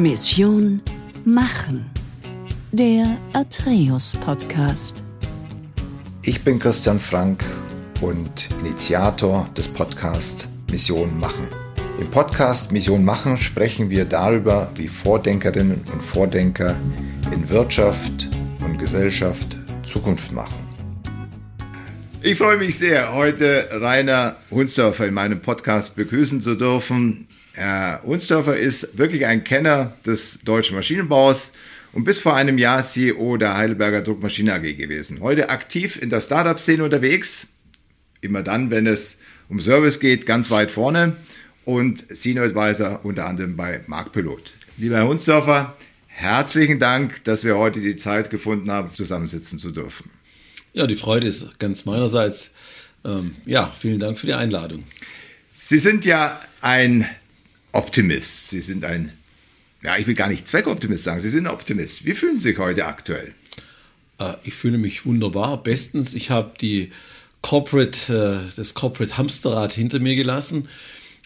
Mission Machen. Der Atreus Podcast. Ich bin Christian Frank und Initiator des Podcasts Mission Machen. Im Podcast Mission Machen sprechen wir darüber, wie Vordenkerinnen und Vordenker in Wirtschaft und Gesellschaft Zukunft machen. Ich freue mich sehr, heute Rainer Hunsdorfer in meinem Podcast begrüßen zu dürfen. Herr Hunsdorfer ist wirklich ein Kenner des deutschen Maschinenbaus und bis vor einem Jahr CEO der Heidelberger Druckmaschine AG gewesen. Heute aktiv in der Startup-Szene unterwegs, immer dann, wenn es um Service geht, ganz weit vorne und Senior Advisor unter anderem bei Marktpilot. Lieber Herr Hunsdorfer, herzlichen Dank, dass wir heute die Zeit gefunden haben, zusammensitzen zu dürfen. Ja, die Freude ist ganz meinerseits. Ähm, ja, vielen Dank für die Einladung. Sie sind ja ein Optimist. Sie sind ein, ja, ich will gar nicht Zweckoptimist sagen, Sie sind ein Optimist. Wie fühlen Sie sich heute aktuell? Äh, ich fühle mich wunderbar. Bestens, ich habe die Corporate, äh, das Corporate Hamsterrad hinter mir gelassen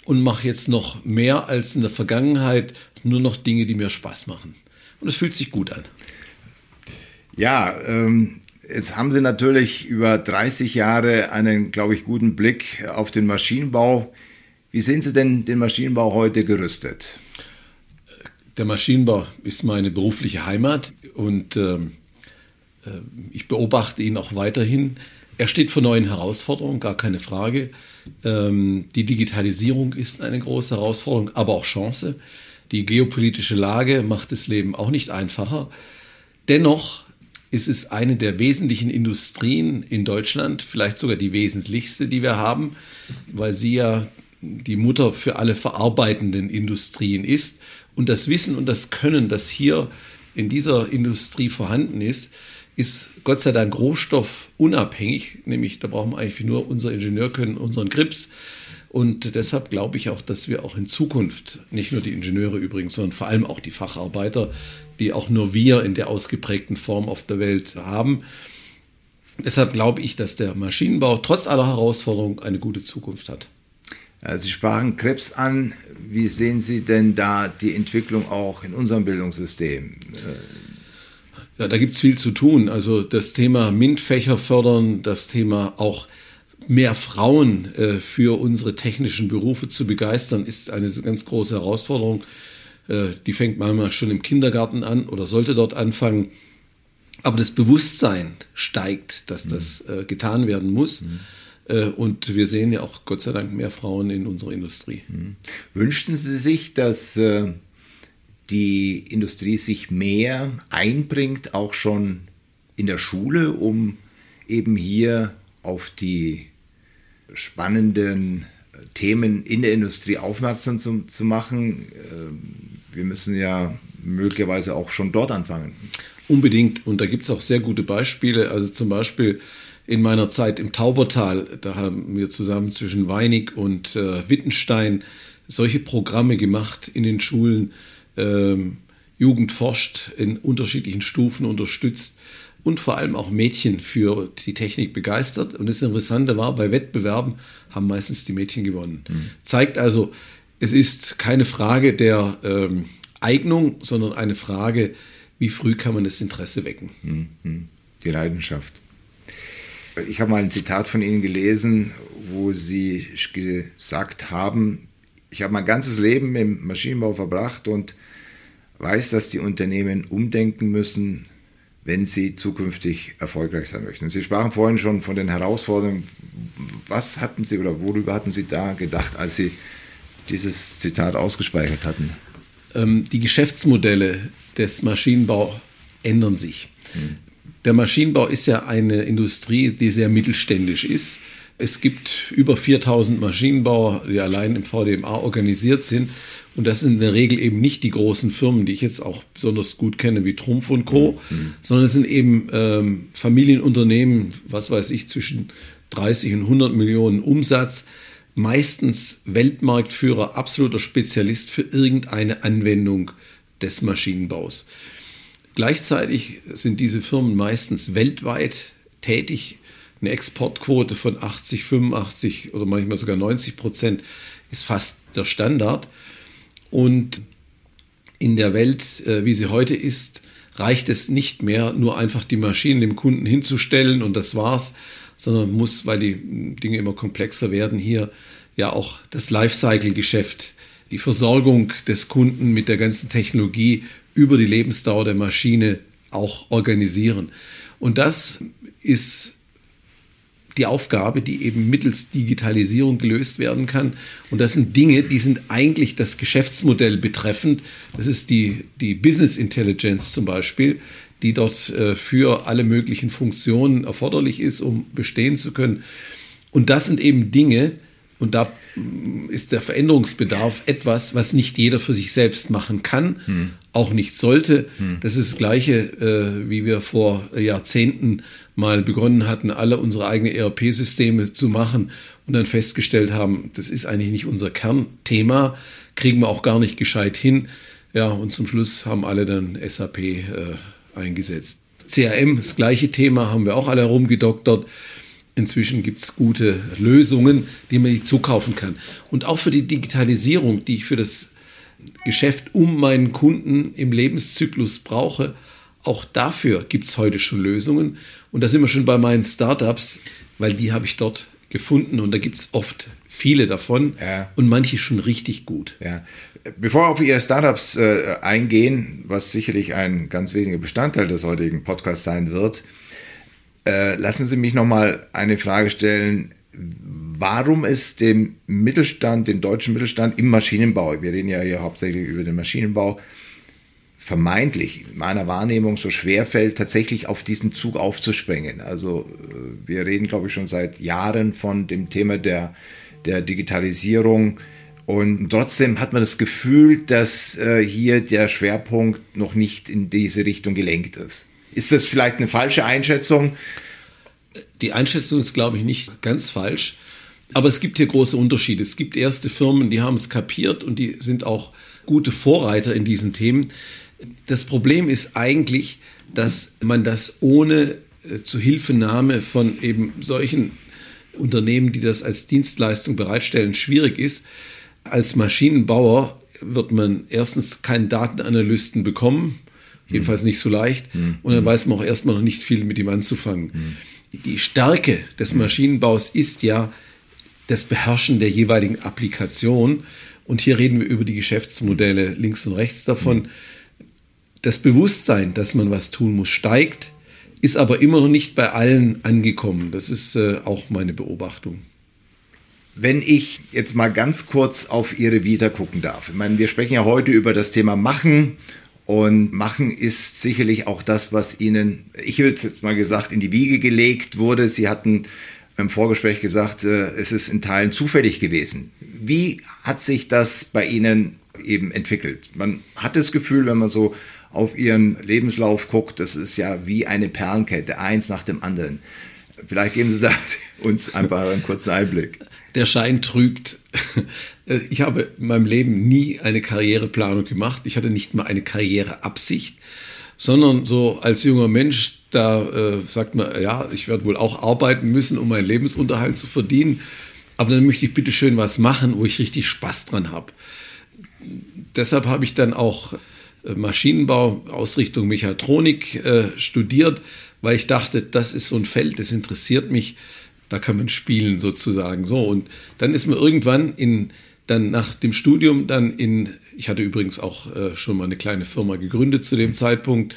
und mache jetzt noch mehr als in der Vergangenheit nur noch Dinge, die mir Spaß machen. Und es fühlt sich gut an. Ja, ähm, Jetzt haben Sie natürlich über 30 Jahre einen, glaube ich, guten Blick auf den Maschinenbau. Wie sehen Sie denn den Maschinenbau heute gerüstet? Der Maschinenbau ist meine berufliche Heimat und ähm, äh, ich beobachte ihn auch weiterhin. Er steht vor neuen Herausforderungen, gar keine Frage. Ähm, die Digitalisierung ist eine große Herausforderung, aber auch Chance. Die geopolitische Lage macht das Leben auch nicht einfacher. Dennoch ist es eine der wesentlichen Industrien in Deutschland, vielleicht sogar die wesentlichste, die wir haben, weil sie ja die Mutter für alle verarbeitenden Industrien ist. Und das Wissen und das Können, das hier in dieser Industrie vorhanden ist, ist Gott sei Dank rohstoffunabhängig, nämlich da brauchen wir eigentlich nur unser Ingenieurkönnen, unseren Grips. Und deshalb glaube ich auch, dass wir auch in Zukunft, nicht nur die Ingenieure übrigens, sondern vor allem auch die Facharbeiter, die auch nur wir in der ausgeprägten Form auf der Welt haben. Deshalb glaube ich, dass der Maschinenbau trotz aller Herausforderungen eine gute Zukunft hat. Sie sprachen Krebs an. Wie sehen Sie denn da die Entwicklung auch in unserem Bildungssystem? Ja, da gibt es viel zu tun. Also das Thema MINT-Fächer fördern, das Thema auch mehr Frauen äh, für unsere technischen Berufe zu begeistern, ist eine ganz große Herausforderung. Äh, die fängt manchmal schon im Kindergarten an oder sollte dort anfangen. Aber das Bewusstsein steigt, dass das mhm. äh, getan werden muss. Mhm. Äh, und wir sehen ja auch Gott sei Dank mehr Frauen in unserer Industrie. Mhm. Wünschten Sie sich, dass äh, die Industrie sich mehr einbringt, auch schon in der Schule, um eben hier auf die spannenden Themen in der Industrie aufmerksam zu, zu machen? Ähm, wir müssen ja möglicherweise auch schon dort anfangen. Unbedingt. Und da gibt es auch sehr gute Beispiele. Also zum Beispiel in meiner Zeit im Taubertal, da haben wir zusammen zwischen Weinig und äh, Wittenstein solche Programme gemacht in den Schulen. Ähm, Jugend forscht in unterschiedlichen Stufen unterstützt und vor allem auch Mädchen für die Technik begeistert. Und das Interessante war, bei Wettbewerben haben meistens die Mädchen gewonnen. Mhm. Zeigt also, es ist keine Frage der ähm, Eignung, sondern eine Frage, wie früh kann man das Interesse wecken. Mhm. Die Leidenschaft. Ich habe mal ein Zitat von Ihnen gelesen, wo Sie gesagt haben, ich habe mein ganzes Leben im Maschinenbau verbracht und weiß, dass die Unternehmen umdenken müssen, wenn sie zukünftig erfolgreich sein möchten. Sie sprachen vorhin schon von den Herausforderungen. Was hatten Sie oder worüber hatten Sie da gedacht, als Sie dieses Zitat ausgespeichert hatten? Ähm, die Geschäftsmodelle des Maschinenbau ändern sich. Der Maschinenbau ist ja eine Industrie, die sehr mittelständisch ist. Es gibt über 4000 Maschinenbauer, die allein im VDMA organisiert sind. Und das sind in der Regel eben nicht die großen Firmen, die ich jetzt auch besonders gut kenne, wie Trumpf und Co., mhm. sondern es sind eben ähm, Familienunternehmen, was weiß ich, zwischen 30 und 100 Millionen Umsatz, meistens Weltmarktführer, absoluter Spezialist für irgendeine Anwendung des Maschinenbaus. Gleichzeitig sind diese Firmen meistens weltweit tätig. Eine Exportquote von 80, 85 oder manchmal sogar 90 Prozent ist fast der Standard. Und in der Welt, äh, wie sie heute ist, reicht es nicht mehr, nur einfach die Maschinen dem Kunden hinzustellen und das war's, sondern muss, weil die Dinge immer komplexer werden, hier ja auch das Lifecycle-Geschäft, die Versorgung des Kunden mit der ganzen Technologie über die Lebensdauer der Maschine auch organisieren. Und das ist die Aufgabe, die eben mittels Digitalisierung gelöst werden kann. Und das sind Dinge, die sind eigentlich das Geschäftsmodell betreffend. Das ist die, die Business Intelligence zum Beispiel, die dort äh, für alle möglichen Funktionen erforderlich ist, um bestehen zu können. Und das sind eben Dinge, und da mm, ist der Veränderungsbedarf etwas, was nicht jeder für sich selbst machen kann, hm. auch nicht sollte. Hm. Das ist das Gleiche, äh, wie wir vor Jahrzehnten mal begonnen hatten, alle unsere eigenen ERP-Systeme zu machen und dann festgestellt haben, das ist eigentlich nicht unser Kernthema, kriegen wir auch gar nicht gescheit hin. Ja, und zum Schluss haben alle dann SAP äh, eingesetzt. CRM, das gleiche Thema, haben wir auch alle herumgedoktert. Inzwischen gibt es gute Lösungen, die man nicht zukaufen kann. Und auch für die Digitalisierung, die ich für das Geschäft um meinen Kunden im Lebenszyklus brauche, auch dafür gibt es heute schon Lösungen. Und da sind wir schon bei meinen Startups, weil die habe ich dort gefunden und da gibt es oft viele davon ja. und manche schon richtig gut. Ja. Bevor wir auf Ihre Startups äh, eingehen, was sicherlich ein ganz wesentlicher Bestandteil des heutigen Podcasts sein wird, äh, lassen Sie mich noch mal eine Frage stellen. Warum es dem Mittelstand, dem deutschen Mittelstand im Maschinenbau, wir reden ja hier hauptsächlich über den Maschinenbau, vermeintlich in meiner Wahrnehmung so schwer fällt, tatsächlich auf diesen Zug aufzuspringen. Also äh, wir reden, glaube ich, schon seit Jahren von dem Thema der, der Digitalisierung. Und trotzdem hat man das Gefühl, dass äh, hier der Schwerpunkt noch nicht in diese Richtung gelenkt ist. Ist das vielleicht eine falsche Einschätzung? Die Einschätzung ist, glaube ich, nicht ganz falsch. Aber es gibt hier große Unterschiede. Es gibt erste Firmen, die haben es kapiert und die sind auch gute Vorreiter in diesen Themen. Das Problem ist eigentlich, dass man das ohne äh, Zuhilfenahme von eben solchen Unternehmen, die das als Dienstleistung bereitstellen, schwierig ist. Als Maschinenbauer wird man erstens keinen Datenanalysten bekommen, jedenfalls nicht so leicht, mhm. und dann weiß man auch erstmal noch nicht viel mit ihm anzufangen. Mhm. Die Stärke des Maschinenbaus ist ja das Beherrschen der jeweiligen Applikation. Und hier reden wir über die Geschäftsmodelle links und rechts davon. Mhm das Bewusstsein, dass man was tun muss, steigt, ist aber immer noch nicht bei allen angekommen. Das ist äh, auch meine Beobachtung. Wenn ich jetzt mal ganz kurz auf Ihre Vita gucken darf. Ich meine, wir sprechen ja heute über das Thema Machen und Machen ist sicherlich auch das, was Ihnen, ich hätte jetzt mal gesagt, in die Wiege gelegt wurde. Sie hatten im Vorgespräch gesagt, äh, es ist in Teilen zufällig gewesen. Wie hat sich das bei Ihnen eben entwickelt? Man hat das Gefühl, wenn man so auf ihren Lebenslauf guckt, das ist ja wie eine Perlenkette, eins nach dem anderen. Vielleicht geben Sie da uns einfach einen kurzen Einblick. Der Schein trügt. Ich habe in meinem Leben nie eine Karriereplanung gemacht. Ich hatte nicht mal eine Karriereabsicht, sondern so als junger Mensch, da äh, sagt man, ja, ich werde wohl auch arbeiten müssen, um meinen Lebensunterhalt zu verdienen. Aber dann möchte ich bitte schön was machen, wo ich richtig Spaß dran habe. Deshalb habe ich dann auch Maschinenbau, Ausrichtung Mechatronik äh, studiert, weil ich dachte, das ist so ein Feld, das interessiert mich, da kann man spielen sozusagen. So, und dann ist man irgendwann in, dann nach dem Studium dann in, ich hatte übrigens auch äh, schon mal eine kleine Firma gegründet zu dem Zeitpunkt,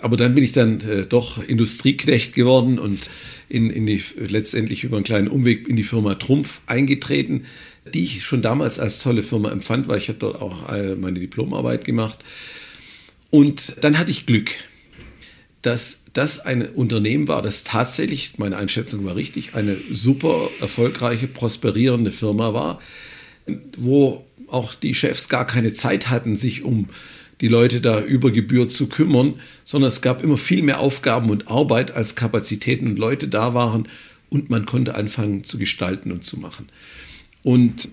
aber dann bin ich dann äh, doch Industrieknecht geworden und in, in die, letztendlich über einen kleinen Umweg in die Firma Trumpf eingetreten die ich schon damals als tolle Firma empfand, weil ich habe dort auch äh, meine Diplomarbeit gemacht. Und dann hatte ich Glück, dass das ein Unternehmen war, das tatsächlich, meine Einschätzung war richtig, eine super erfolgreiche, prosperierende Firma war, wo auch die Chefs gar keine Zeit hatten, sich um die Leute da über Gebühr zu kümmern, sondern es gab immer viel mehr Aufgaben und Arbeit, als Kapazitäten und Leute da waren und man konnte anfangen zu gestalten und zu machen. Und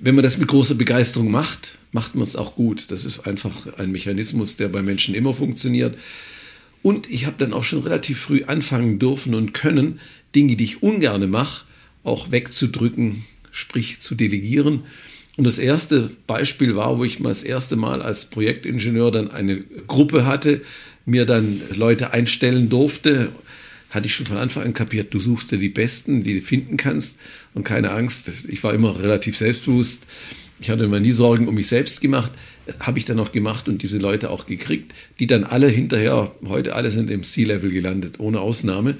wenn man das mit großer Begeisterung macht, macht man es auch gut. Das ist einfach ein Mechanismus, der bei Menschen immer funktioniert. Und ich habe dann auch schon relativ früh anfangen dürfen und können, Dinge, die ich ungerne mache, auch wegzudrücken, sprich zu delegieren. Und das erste Beispiel war, wo ich mal das erste Mal als Projektingenieur dann eine Gruppe hatte, mir dann Leute einstellen durfte, hatte ich schon von Anfang an kapiert, du suchst dir die Besten, die du finden kannst und keine Angst. Ich war immer relativ selbstbewusst. Ich hatte mir nie Sorgen um mich selbst gemacht. Habe ich dann noch gemacht und diese Leute auch gekriegt, die dann alle hinterher, heute alle sind im C-Level gelandet, ohne Ausnahme.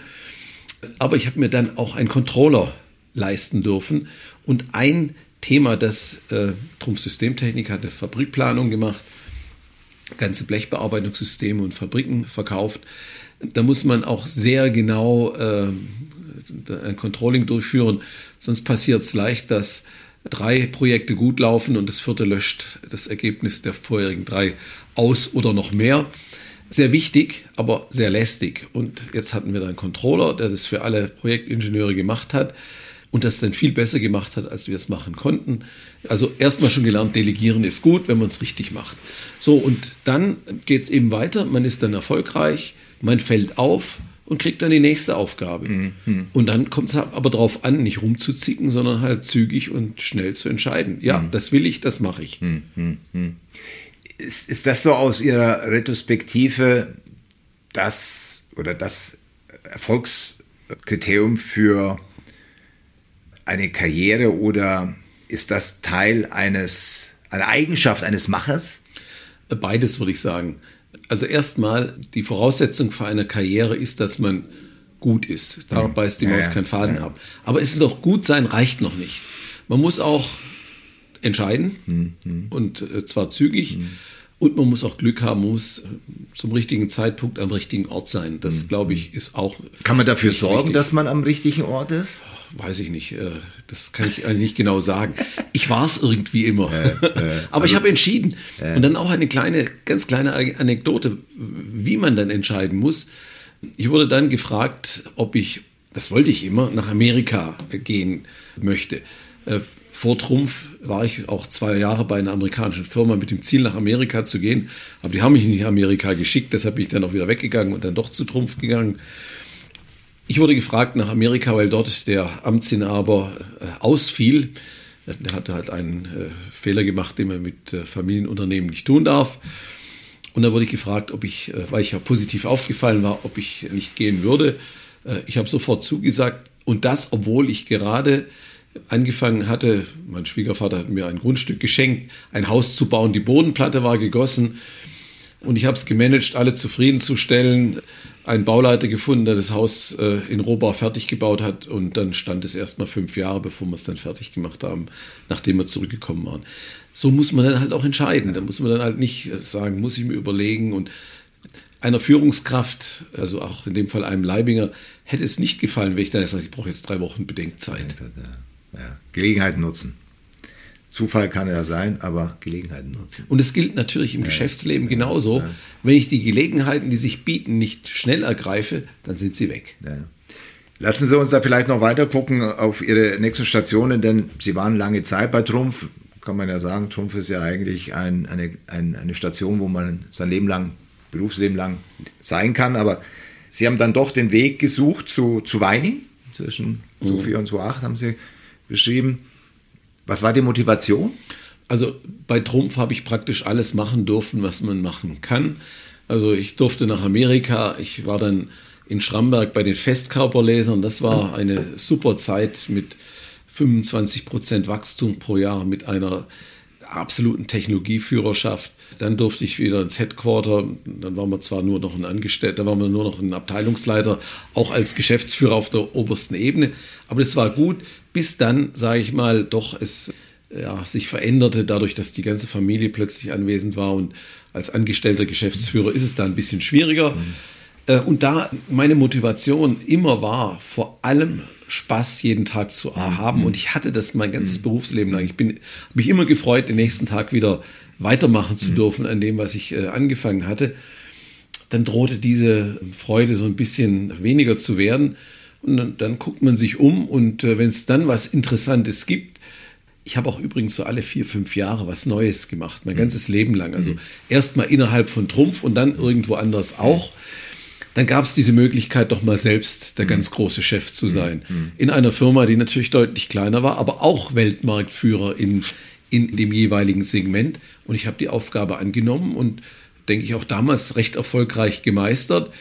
Aber ich habe mir dann auch einen Controller leisten dürfen und ein Thema, das äh, Trumpf Systemtechnik hatte Fabrikplanung gemacht, ganze Blechbearbeitungssysteme und Fabriken verkauft. Da muss man auch sehr genau äh, ein Controlling durchführen, sonst passiert es leicht, dass drei Projekte gut laufen und das vierte löscht das Ergebnis der vorherigen drei aus oder noch mehr. Sehr wichtig, aber sehr lästig. Und jetzt hatten wir da einen Controller, der das für alle Projektingenieure gemacht hat und das dann viel besser gemacht hat, als wir es machen konnten. Also erstmal schon gelernt, delegieren ist gut, wenn man es richtig macht. So, und dann geht es eben weiter, man ist dann erfolgreich, man fällt auf und kriegt dann die nächste Aufgabe. Mhm. Und dann kommt es aber darauf an, nicht rumzuzicken, sondern halt zügig und schnell zu entscheiden. Ja, mhm. das will ich, das mache ich. Mhm. mhm. Ist, ist das so aus Ihrer Retrospektive das oder das Erfolgskriterium für eine Karriere oder ist das Teil eines, eine Eigenschaft eines Machers? Beides würde ich sagen. Also erstmal, die Voraussetzung für eine Karriere ist, dass man gut ist. Da mhm. beißt die Maus ja, keinen Faden ja. ab. Aber es ist doch gut sein, reicht noch nicht. Man muss auch entscheiden mhm. und äh, zwar zügig. Mhm. Und man muss auch Glück haben, muss zum richtigen Zeitpunkt am richtigen Ort sein. Das, mhm. glaube ich, ist auch. Kann man dafür sorgen, wichtig. dass man am richtigen Ort ist? Weiß ich nicht, äh, das kann ich nicht genau sagen. Ich war es irgendwie immer. Äh, äh, Aber also, ich habe entschieden. Und dann auch eine kleine, ganz kleine Anekdote, wie man dann entscheiden muss. Ich wurde dann gefragt, ob ich, das wollte ich immer, nach Amerika gehen möchte. Äh, vor Trumpf war ich auch zwei Jahre bei einer amerikanischen Firma mit dem Ziel, nach Amerika zu gehen. Aber die haben mich nicht nach Amerika geschickt, deshalb bin ich dann auch wieder weggegangen und dann doch zu Trumpf gegangen. Ich wurde gefragt nach Amerika, weil dort der Amtsinhaber äh, ausfiel. Er hatte halt einen äh, Fehler gemacht, den man mit äh, Familienunternehmen nicht tun darf. Und da wurde ich gefragt, ob ich, weil ich ja positiv aufgefallen war, ob ich nicht gehen würde. Ich habe sofort zugesagt. Und das, obwohl ich gerade angefangen hatte, mein Schwiegervater hat mir ein Grundstück geschenkt, ein Haus zu bauen, die Bodenplatte war gegossen. Und ich habe es gemanagt, alle zufriedenzustellen einen Bauleiter gefunden, der das Haus äh, in Rohbau fertig gebaut hat und dann stand es erst mal fünf Jahre, bevor wir es dann fertig gemacht haben, nachdem wir zurückgekommen waren. So muss man dann halt auch entscheiden. Da muss man dann halt nicht sagen, muss ich mir überlegen und einer Führungskraft, also auch in dem Fall einem Leibinger, hätte es nicht gefallen, wenn ich dann gesagt ich brauche jetzt drei Wochen Bedenkzeit. Ja. Gelegenheit nutzen. Zufall kann ja sein, aber Gelegenheiten nutzen. Und es gilt natürlich im ja, Geschäftsleben ja, genauso. Ja. Wenn ich die Gelegenheiten, die sich bieten, nicht schnell ergreife, dann sind sie weg. Lassen Sie uns da vielleicht noch weiter gucken auf Ihre nächsten Stationen, denn Sie waren lange Zeit bei Trumpf. Kann man ja sagen, Trumpf ist ja eigentlich ein, eine, ein, eine Station, wo man sein Leben lang, Berufsleben lang sein kann. Aber Sie haben dann doch den Weg gesucht zu, zu Weining. Zwischen mhm. 2004 und 2008 haben Sie beschrieben. Was war die Motivation? Also bei Trumpf habe ich praktisch alles machen dürfen, was man machen kann. Also ich durfte nach Amerika, ich war dann in Schramberg bei den Festkörperlesern. Das war eine super Zeit mit 25 Prozent Wachstum pro Jahr, mit einer absoluten Technologieführerschaft. Dann durfte ich wieder ins Headquarter. Dann waren wir zwar nur noch ein Angestellter, da waren wir nur noch ein Abteilungsleiter, auch als Geschäftsführer auf der obersten Ebene. Aber es war gut, bis dann, sage ich mal, doch es ja, sich veränderte, dadurch, dass die ganze Familie plötzlich anwesend war und als angestellter Geschäftsführer ist es da ein bisschen schwieriger. Mhm. Und da meine Motivation immer war, vor allem Spaß jeden Tag zu mhm. haben. Und ich hatte das mein ganzes mhm. Berufsleben lang. Ich habe mich immer gefreut, den nächsten Tag wieder weitermachen zu mhm. dürfen an dem, was ich äh, angefangen hatte. Dann drohte diese Freude so ein bisschen weniger zu werden. Und dann, dann guckt man sich um und äh, wenn es dann was Interessantes gibt, ich habe auch übrigens so alle vier, fünf Jahre was Neues gemacht, mein mhm. ganzes Leben lang. Also mhm. erstmal innerhalb von Trumpf und dann irgendwo anders auch. Dann gab es diese Möglichkeit, doch mal selbst der mhm. ganz große Chef zu sein. Mhm. In einer Firma, die natürlich deutlich kleiner war, aber auch Weltmarktführer in, in dem jeweiligen Segment. Und ich habe die Aufgabe angenommen und denke ich auch damals recht erfolgreich gemeistert,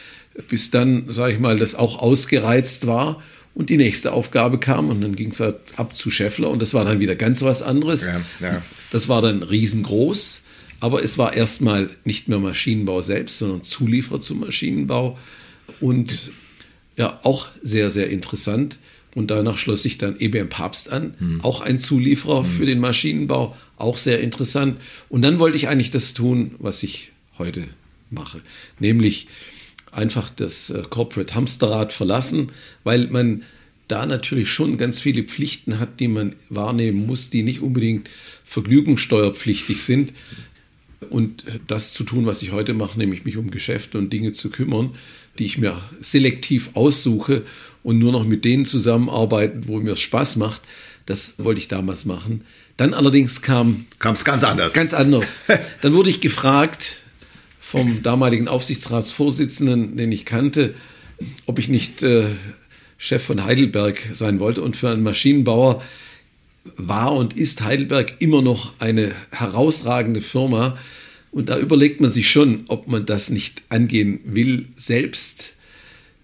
bis dann, sage ich mal, das auch ausgereizt war und die nächste Aufgabe kam und dann ging es halt ab zu Scheffler und das war dann wieder ganz was anderes. Ja, ja. Das war dann riesengroß, aber es war erstmal nicht mehr Maschinenbau selbst, sondern Zulieferer zum Maschinenbau und ja, auch sehr, sehr interessant. Und danach schloss sich dann EBM Papst an, hm. auch ein Zulieferer hm. für den Maschinenbau, auch sehr interessant. Und dann wollte ich eigentlich das tun, was ich heute mache, nämlich einfach das äh, Corporate Hamsterrad verlassen, weil man da natürlich schon ganz viele Pflichten hat, die man wahrnehmen muss, die nicht unbedingt vergnügungssteuerpflichtig sind. Und das zu tun, was ich heute mache, nämlich mich um Geschäfte und Dinge zu kümmern, die ich mir selektiv aussuche und nur noch mit denen zusammenarbeiten, wo mir es Spaß macht, das wollte ich damals machen. Dann allerdings kam es ganz anders. Ganz anders. Dann wurde ich gefragt, vom damaligen Aufsichtsratsvorsitzenden, den ich kannte, ob ich nicht äh, Chef von Heidelberg sein wollte. Und für einen Maschinenbauer war und ist Heidelberg immer noch eine herausragende Firma. Und da überlegt man sich schon, ob man das nicht angehen will, selbst,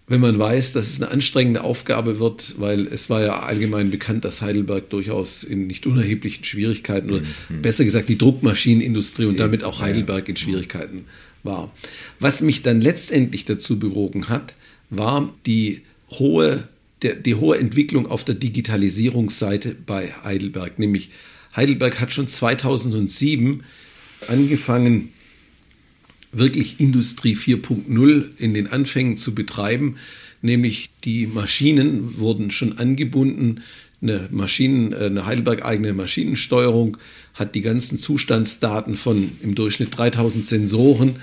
wenn man weiß, dass es eine anstrengende Aufgabe wird, weil es war ja allgemein bekannt, dass Heidelberg durchaus in nicht unerheblichen Schwierigkeiten, oder mhm. besser gesagt die Druckmaschinenindustrie und damit auch Heidelberg in Schwierigkeiten war. Was mich dann letztendlich dazu bewogen hat, war die hohe, der, die hohe Entwicklung auf der Digitalisierungsseite bei Heidelberg. Nämlich Heidelberg hat schon 2007 angefangen, wirklich Industrie 4.0 in den Anfängen zu betreiben. Nämlich die Maschinen wurden schon angebunden eine Maschinen, äh, eine Heidelberg-eigene Maschinensteuerung, hat die ganzen Zustandsdaten von im Durchschnitt 3000 Sensoren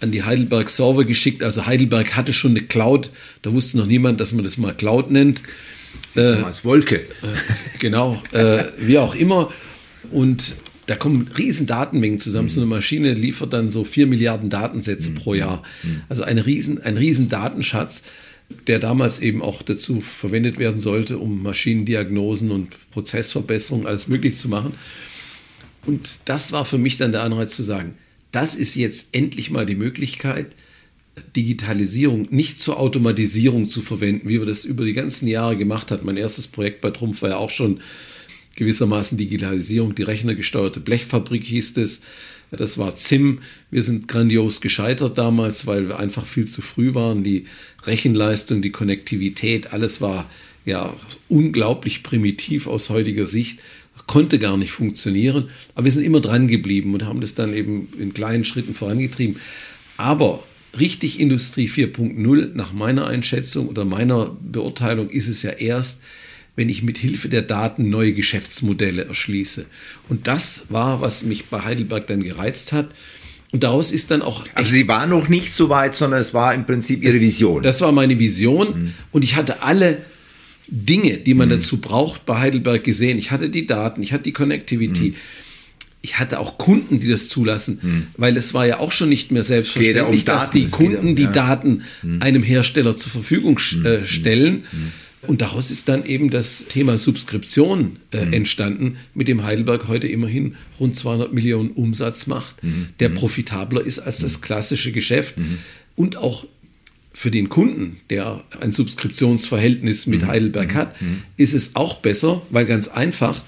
an die Heidelberg Server geschickt. Also Heidelberg hatte schon eine Cloud, da wusste noch niemand, dass man das mal Cloud nennt. Äh, als Wolke. Äh, genau, äh, wie auch immer. Und da kommen riesen Datenmengen zusammen. Mhm. So eine Maschine liefert dann so 4 Milliarden Datensätze mhm. pro Jahr. Mhm. Also eine riesen, ein riesen Datenschatz der damals eben auch dazu verwendet werden sollte, um Maschinendiagnosen und Prozessverbesserungen alles möglich zu machen. Und das war für mich dann der Anreiz zu sagen, das ist jetzt endlich mal die Möglichkeit, Digitalisierung nicht zur Automatisierung zu verwenden, wie wir das über die ganzen Jahre gemacht haben. Mein erstes Projekt bei Trumpf war ja auch schon gewissermaßen Digitalisierung, die rechnergesteuerte Blechfabrik hieß es. Das war ZIM. Wir sind grandios gescheitert damals, weil wir einfach viel zu früh waren. Die Rechenleistung, die Konnektivität, alles war ja unglaublich primitiv aus heutiger Sicht, konnte gar nicht funktionieren. Aber wir sind immer dran geblieben und haben das dann eben in kleinen Schritten vorangetrieben. Aber richtig Industrie 4.0 nach meiner Einschätzung oder meiner Beurteilung ist es ja erst, wenn ich mit Hilfe der Daten neue Geschäftsmodelle erschließe. Und das war, was mich bei Heidelberg dann gereizt hat. Und daraus ist dann auch. Also Sie war noch nicht so weit, sondern es war im Prinzip Ihre Vision. Das war meine Vision. Mhm. Und ich hatte alle Dinge, die man mhm. dazu braucht, bei Heidelberg gesehen. Ich hatte die Daten, ich hatte die Connectivity. Mhm. Ich hatte auch Kunden, die das zulassen, mhm. weil es war ja auch schon nicht mehr selbstverständlich, um dass die Kunden um, ja. die Daten mhm. einem Hersteller zur Verfügung äh, stellen. Und daraus ist dann eben das Thema Subskription äh, mhm. entstanden, mit dem Heidelberg heute immerhin rund 200 Millionen Umsatz macht, mhm. der mhm. profitabler ist als das mhm. klassische Geschäft mhm. und auch für den Kunden, der ein Subskriptionsverhältnis mit mhm. Heidelberg hat, ist es auch besser, weil ganz einfach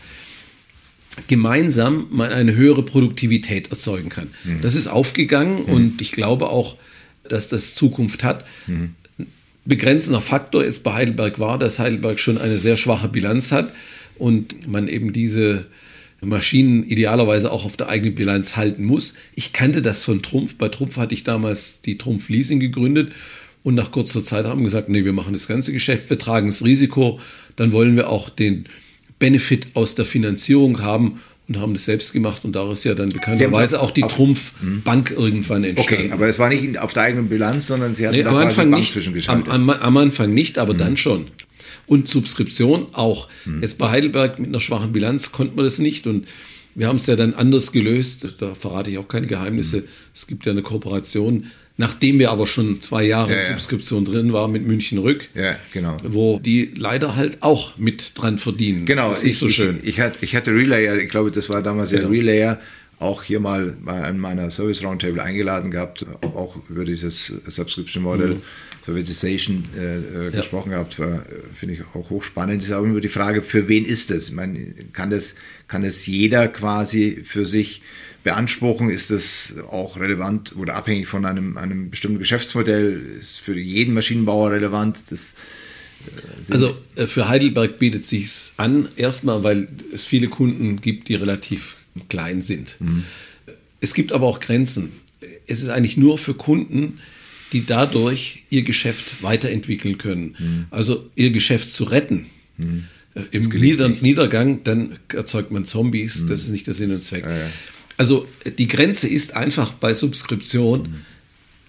gemeinsam man eine höhere Produktivität erzeugen kann. Das ist aufgegangen und ich glaube auch, dass das Zukunft hat begrenzender Faktor jetzt bei Heidelberg war, dass Heidelberg schon eine sehr schwache Bilanz hat und man eben diese Maschinen idealerweise auch auf der eigenen Bilanz halten muss. Ich kannte das von Trumpf. Bei Trumpf hatte ich damals die Trumpf Leasing gegründet und nach kurzer Zeit haben gesagt, nee, wir machen das ganze Geschäft, wir tragen das Risiko, dann wollen wir auch den Benefit aus der Finanzierung haben und haben das selbst gemacht und daraus ja dann bekannterweise auch die Trumpfbank irgendwann entstanden. Okay, aber es war nicht auf der eigenen Bilanz, sondern Sie hatten nee, am Anfang nicht, am, am, am, Anfang nicht, aber mhm. dann schon. Und Subskription auch. Mhm. Jetzt bei Heidelberg mit einer schwachen Bilanz konnte man das nicht und wir haben es ja dann anders gelöst. Da verrate ich auch keine Geheimnisse. Mhm. Es gibt ja eine Kooperation Nachdem wir aber schon zwei Jahre Ja, ja. Subskription drin waren mit München Rück, Ja, genau. wo die leider halt auch mit dran verdienen. Genau, Das ist nicht ich, so schön. Ich, ich, hatte, Relayer, ich glaube, das war damals ja Ja. Relayer, auch hier mal bei einem meiner Service Roundtable eingeladen gehabt, auch, über dieses Subscription Model, Servitization äh, äh, gesprochen gehabt, finde ich auch hochspannend. Ist auch immer die Frage, für wen ist das? Ich meine, kann das, kann das jeder quasi für sich beanspruchen? Ist das auch relevant oder abhängig von einem, einem bestimmten Geschäftsmodell? Ist für jeden Maschinenbauer relevant? Das, Also äh, für Heidelberg bietet sich's an, erstmal, weil es viele Kunden gibt, die relativ klein sind. Es gibt aber auch Grenzen. Es ist eigentlich nur für Kunden, die dadurch ihr Geschäft weiterentwickeln können. Also ihr Geschäft zu retten. Äh, Im Nieder Niedergang, dann erzeugt man Zombies. Das ist nicht der Sinn und Zweck. ja. Also die Grenze ist einfach bei Subskription,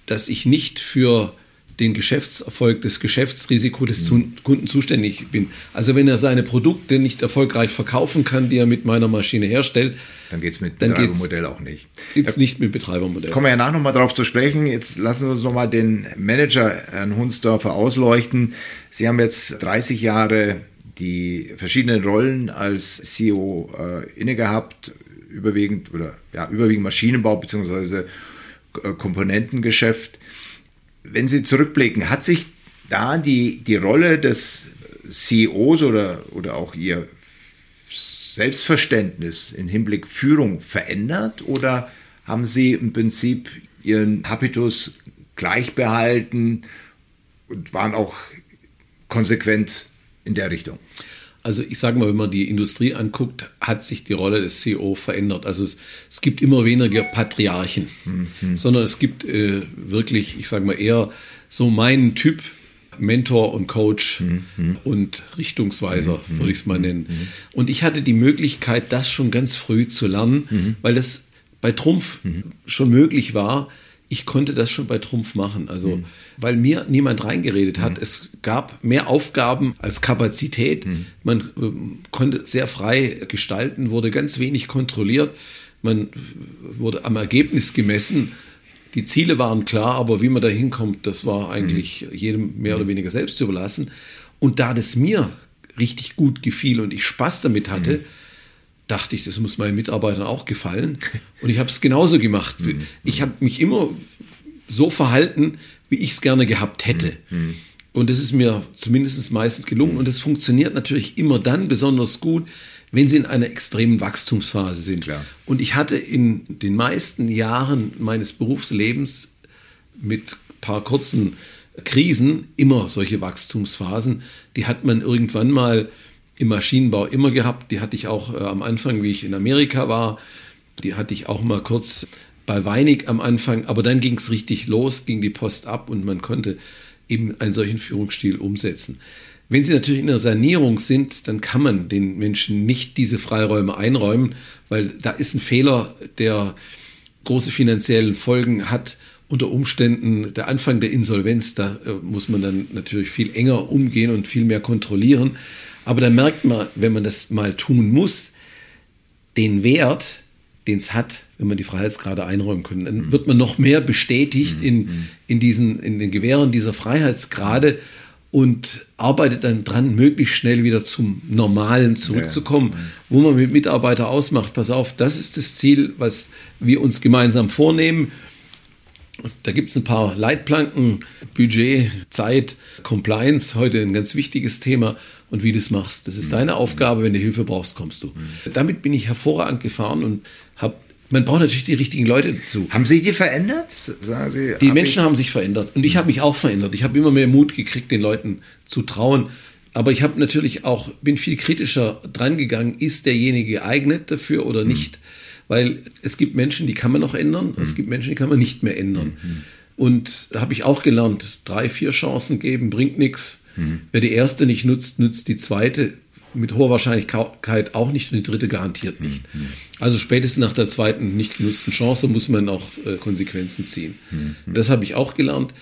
dass ich nicht für den Geschäftserfolg, das Geschäftsrisiko des Zu- Kunden zuständig bin. Also wenn er seine Produkte nicht erfolgreich verkaufen kann, die er mit meiner Maschine herstellt, dann geht es mit Betreibermodell auch nicht. geht's nicht mit Betreibermodell. Kommen wir ja nachher nochmal drauf zu sprechen. Jetzt lassen wir uns nochmal den Manager, Herrn Hunsdorfer, ausleuchten. Sie haben jetzt 30 Jahre die verschiedenen Rollen als CEO äh, inne gehabt, überwiegend oder ja, überwiegend Maschinenbau bzw. Äh, Komponentengeschäft. Wenn Sie zurückblicken, hat sich da die, die Rolle des CEOs oder, oder auch Ihr Selbstverständnis im Hinblick Führung verändert oder haben Sie im Prinzip Ihren Habitus gleich behalten und waren auch konsequent in der Richtung? Also ich sage mal, wenn man die Industrie anguckt, hat sich die Rolle des CEO verändert. Also es, es gibt immer weniger Patriarchen, sondern es gibt äh, wirklich, ich sage mal eher so meinen Typ Mentor und Coach und Richtungsweiser, würde ich es mal nennen. Und ich hatte die Möglichkeit, das schon ganz früh zu lernen, weil es bei Trumpf schon möglich war, ich konnte das schon bei Trumpf machen. Also, weil mir niemand reingeredet hat. Es gab mehr Aufgaben als Kapazität. Man ähm, konnte sehr frei gestalten, wurde ganz wenig kontrolliert. Man wurde am Ergebnis gemessen. Die Ziele waren klar, aber wie man da hinkommt, das war eigentlich jedem mehr oder weniger selbst überlassen. Und da das mir richtig gut gefiel und ich Spaß damit hatte, dachte ich, das muss meinen Mitarbeitern auch gefallen. Und ich habe es genauso gemacht. Ich habe mich immer so verhalten, wie ich es gerne gehabt hätte. Und das ist mir zumindest meistens gelungen. Und es funktioniert natürlich immer dann besonders gut, wenn sie in einer extremen Wachstumsphase sind. Klar. Und ich hatte in den meisten Jahren meines Berufslebens mit ein paar kurzen Krisen immer solche Wachstumsphasen. Die hat man irgendwann mal im Maschinenbau immer gehabt. Die hatte ich auch äh, am Anfang, wie ich in Amerika war. Die hatte ich auch mal kurz bei Weinig am Anfang. Aber dann ging es richtig los, ging die Post ab und man konnte eben einen solchen Führungsstil umsetzen. Wenn Sie natürlich in der Sanierung sind, dann kann man den Menschen nicht diese Freiräume einräumen, weil da ist ein Fehler, der große finanzielle Folgen hat. Unter Umständen der Anfang der Insolvenz, da äh, muss man dann natürlich viel enger umgehen und viel mehr kontrollieren. Aber da merkt man, wenn man das mal tun muss, den Wert, den es hat, wenn man die Freiheitsgrade einräumen kann. Dann wird man noch mehr bestätigt in, in, diesen, in den Gewähren dieser Freiheitsgrade und arbeitet dann dran, möglichst schnell wieder zum Normalen zurückzukommen, wo man mit Mitarbeitern ausmacht, pass auf, das ist das Ziel, was wir uns gemeinsam vornehmen. Da gibt es ein paar Leitplanken, Budget, Zeit, Compliance, heute ein ganz wichtiges Thema. Und wie du es machst, das ist deine Aufgabe. Wenn du Hilfe brauchst, kommst du. Damit bin ich hervorragend gefahren und habe, man braucht natürlich die richtigen Leute dazu. Haben Sie die verändert? Sagen Sie, Die hab Menschen haben sich verändert und ich habe mich auch verändert. Ich habe immer mehr Mut gekriegt, den Leuten zu trauen. Aber ich habe natürlich auch, bin viel kritischer dran gegangen, ist derjenige geeignet dafür oder nicht? Weil es gibt Menschen, die kann man noch ändern, es gibt Menschen, die kann man nicht mehr ändern. Und da habe ich auch gelernt, drei, vier Chancen geben, bringt nichts. Wer die erste nicht nutzt, nützt die zweite mit hoher Wahrscheinlichkeit auch nicht und die dritte garantiert nicht. Also spätestens nach der zweiten nicht genutzten Chance muss man auch äh, Konsequenzen ziehen. Das habe ich auch gelernt.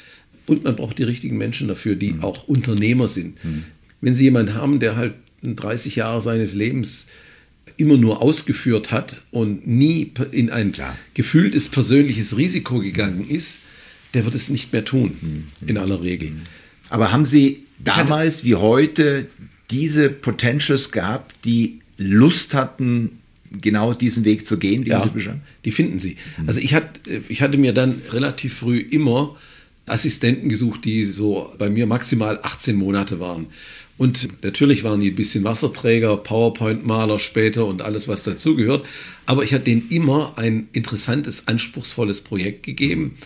Und man braucht die richtigen Menschen dafür, die auch Unternehmer sind. Wenn Sie jemanden haben, der halt 30 Jahre seines Lebens immer nur ausgeführt hat und nie in ein Klar. gefühltes persönliches Risiko gegangen ist, der wird es nicht mehr tun, in aller Regel. Aber haben Sie damals wie heute diese Potentials gehabt, die Lust hatten, genau diesen Weg zu gehen, den ja? Die finden Sie. Also ich, hat, ich hatte mir dann relativ früh immer Assistenten gesucht, die so bei mir maximal 18 Monate waren. Und natürlich waren die ein bisschen Wasserträger, PowerPoint-Maler später und alles, was dazugehört. Aber ich hatte denen immer ein interessantes, anspruchsvolles Projekt gegeben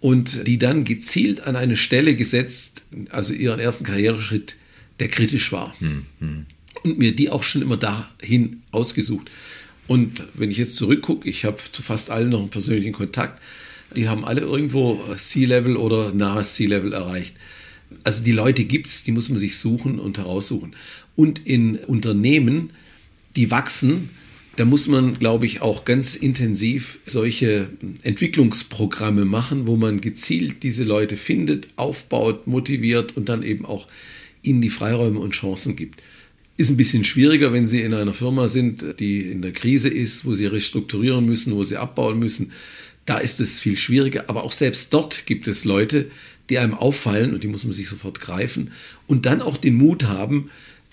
und die dann gezielt an eine Stelle gesetzt, also ihren ersten Karriereschritt, der kritisch war. Hm, hm. Und mir die auch schon immer dahin ausgesucht. Und wenn ich jetzt zurückgucke, ich habe zu fast allen noch einen persönlichen Kontakt, die haben alle irgendwo C-Level oder nahe C-Level erreicht. Also die Leute gibt es, die muss man sich suchen und heraussuchen. Und in Unternehmen, die wachsen, da muss man, glaube ich, auch ganz intensiv solche Entwicklungsprogramme machen, wo man gezielt diese Leute findet, aufbaut, motiviert und dann eben auch ihnen die Freiräume und Chancen gibt. Ist ein bisschen schwieriger, wenn Sie in einer Firma sind, die in der Krise ist, wo Sie restrukturieren müssen, wo Sie abbauen müssen. Da ist es viel schwieriger. Aber auch selbst dort gibt es Leute, die einem auffallen und die muss man sich sofort greifen und dann auch den Mut haben,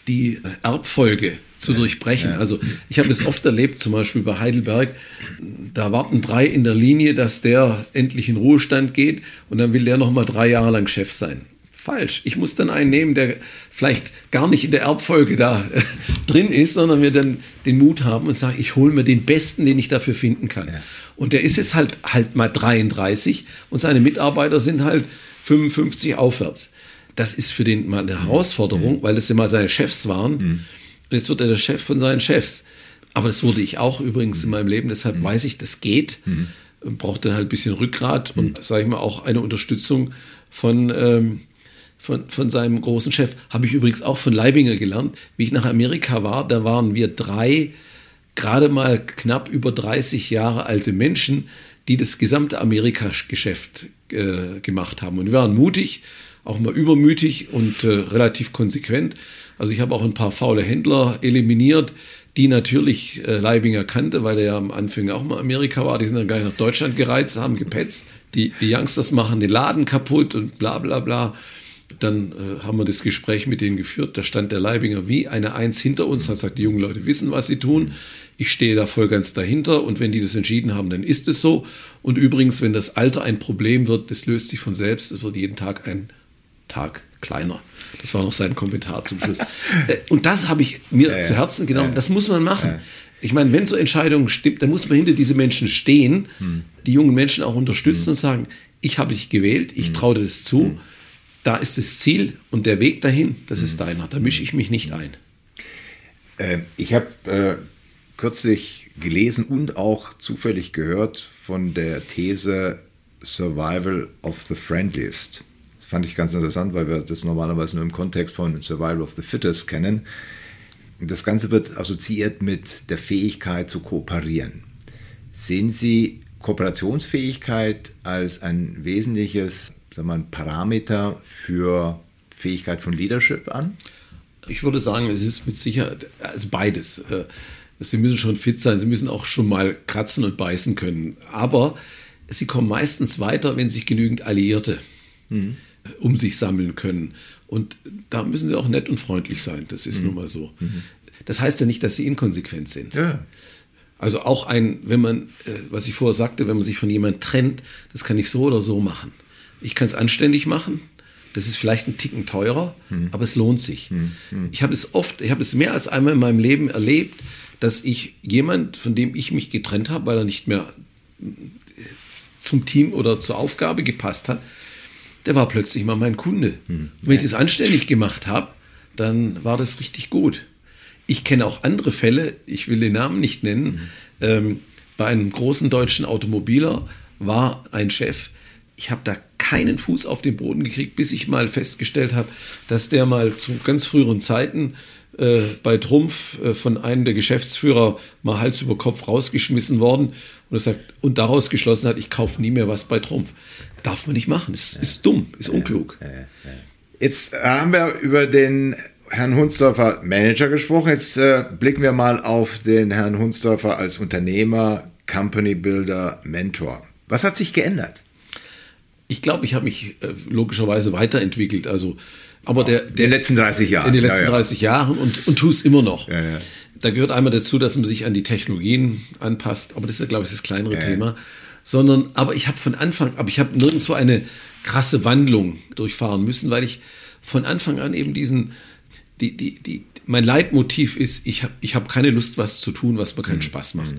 die Erbfolge zu durchbrechen. Ja. Also ich habe es oft erlebt, zum Beispiel bei Heidelberg, da warten drei in der Linie, dass der endlich in Ruhestand geht und dann will der noch mal drei Jahre lang Chef sein. Falsch. Ich muss dann einen nehmen, der vielleicht gar nicht in der Erbfolge da äh, drin ist, sondern wir dann den Mut haben und sagen, ich hole mir den Besten, den ich dafür finden kann. Ja. Und der ist jetzt halt halt mal 33 und seine Mitarbeiter sind halt 55 aufwärts. Das ist für den mal eine Herausforderung, mhm. weil es immer seine Chefs waren. Mhm. Und jetzt wird er der Chef von seinen Chefs. Aber das wurde ich auch übrigens in meinem Leben, deshalb mhm. weiß ich, das geht. Mhm. Braucht dann halt ein bisschen Rückgrat und, sage ich mal, auch eine Unterstützung von, ähm, von, von seinem großen Chef. Habe ich übrigens auch von Leibinger gelernt. Wie ich nach Amerika war, da waren wir drei, gerade mal knapp über 30 Jahre alte Menschen, die das gesamte Amerika-Geschäft äh, gemacht haben. Und wir waren mutig, auch mal übermütig und äh, relativ konsequent. Also ich habe auch ein paar faule Händler eliminiert, die natürlich äh, Leibinger kannte, weil er ja am Anfang auch mal Amerika war. Die sind dann gleich nach Deutschland gereizt, haben gepetzt. Die, die Youngsters machen den Laden kaputt und bla bla bla. Dann äh, haben wir das Gespräch mit denen geführt. Da stand der Leibinger wie eine Eins hinter uns. Hat gesagt, die jungen Leute wissen, was sie tun. Ich stehe da voll ganz dahinter. Und wenn die das entschieden haben, dann ist es so. Und übrigens, wenn das Alter ein Problem wird, das löst sich von selbst. Es wird jeden Tag ein Tag kleiner. Das war noch sein Kommentar zum Schluss. Äh, und das habe ich mir ja, zu Herzen genommen. Ja. Das muss man machen. Ja. Ich meine, wenn so Entscheidungen stimmt, dann muss man hinter diese Menschen stehen, hm. die jungen Menschen auch unterstützen hm. und sagen, ich habe dich gewählt, ich hm. traue dir das zu. Hm. Da ist das Ziel und der Weg dahin, das ist hm. deiner. Da mische ich mich nicht ein. Äh, ich habe äh, kürzlich gelesen und auch zufällig gehört von der These Survival of the Friendliest. Das fand ich ganz interessant, weil wir das normalerweise nur im Kontext von Survival of the Fittest kennen. Das Ganze wird assoziiert mit der Fähigkeit zu kooperieren. Sehen Sie Kooperationsfähigkeit als ein wesentliches sagen wir, Parameter für Fähigkeit von Leadership an? Ich würde sagen, es ist mit Sicherheit also beides. Äh, sie müssen schon fit sein, sie müssen auch schon mal kratzen und beißen können. Aber sie kommen meistens weiter, wenn sich genügend Alliierte mhm um sich sammeln können. Und da müssen sie auch nett und freundlich sein. Das ist mhm. nun mal so. Mhm. Das heißt ja nicht, dass sie inkonsequent sind. Ja. Also auch ein, wenn man, äh, was ich vorher sagte, wenn man sich von jemandem trennt, das kann ich so oder so machen. Ich kann es anständig machen. Das ist vielleicht ein Ticken teurer, mhm. aber es lohnt sich. Mhm. Mhm. Ich habe es oft, ich habe es mehr als einmal in meinem Leben erlebt, dass ich jemand, von dem ich mich getrennt habe, weil er nicht mehr zum Team oder zur Aufgabe gepasst hat, der war plötzlich mal mein Kunde. Hm. Wenn ich das anständig gemacht habe, dann war das richtig gut. Ich kenne auch andere Fälle, ich will den Namen nicht nennen. Hm. Ähm, bei einem großen deutschen Automobiler war ein Chef, ich habe da keinen Fuß auf den Boden gekriegt, bis ich mal festgestellt habe, dass der mal zu ganz früheren Zeiten äh, bei Trumpf äh, von einem der Geschäftsführer mal Hals über Kopf rausgeschmissen worden und, sagt, und daraus geschlossen hat, ich kaufe nie mehr was bei Trumpf. Darf man nicht machen. Das ja. ist dumm, ist unklug. Ja, ja, Jetzt haben wir über den Herrn Hunsdorfer Manager gesprochen. Jetzt äh, blicken wir mal auf den Herrn Hunsdorfer als Unternehmer, Company Builder, Mentor. Was hat sich geändert? Ich glaube, ich habe mich äh, logischerweise weiterentwickelt. Also, aber der, der, in den letzten 30 Jahren. In den letzten ja, ja. 30 Jahren und, und tue es immer noch. Ja. Da gehört einmal dazu, dass man sich an die Technologien anpasst, aber das ist glaube ich, das kleinere Thema. Sondern, aber ich habe von Anfang, aber ich habe nirgendwo eine krasse Wandlung durchfahren müssen, weil ich von Anfang an eben diesen, die, die, die, mein Leitmotiv ist, ich habe ich hab keine Lust, was zu tun, was mir keinen Spaß macht.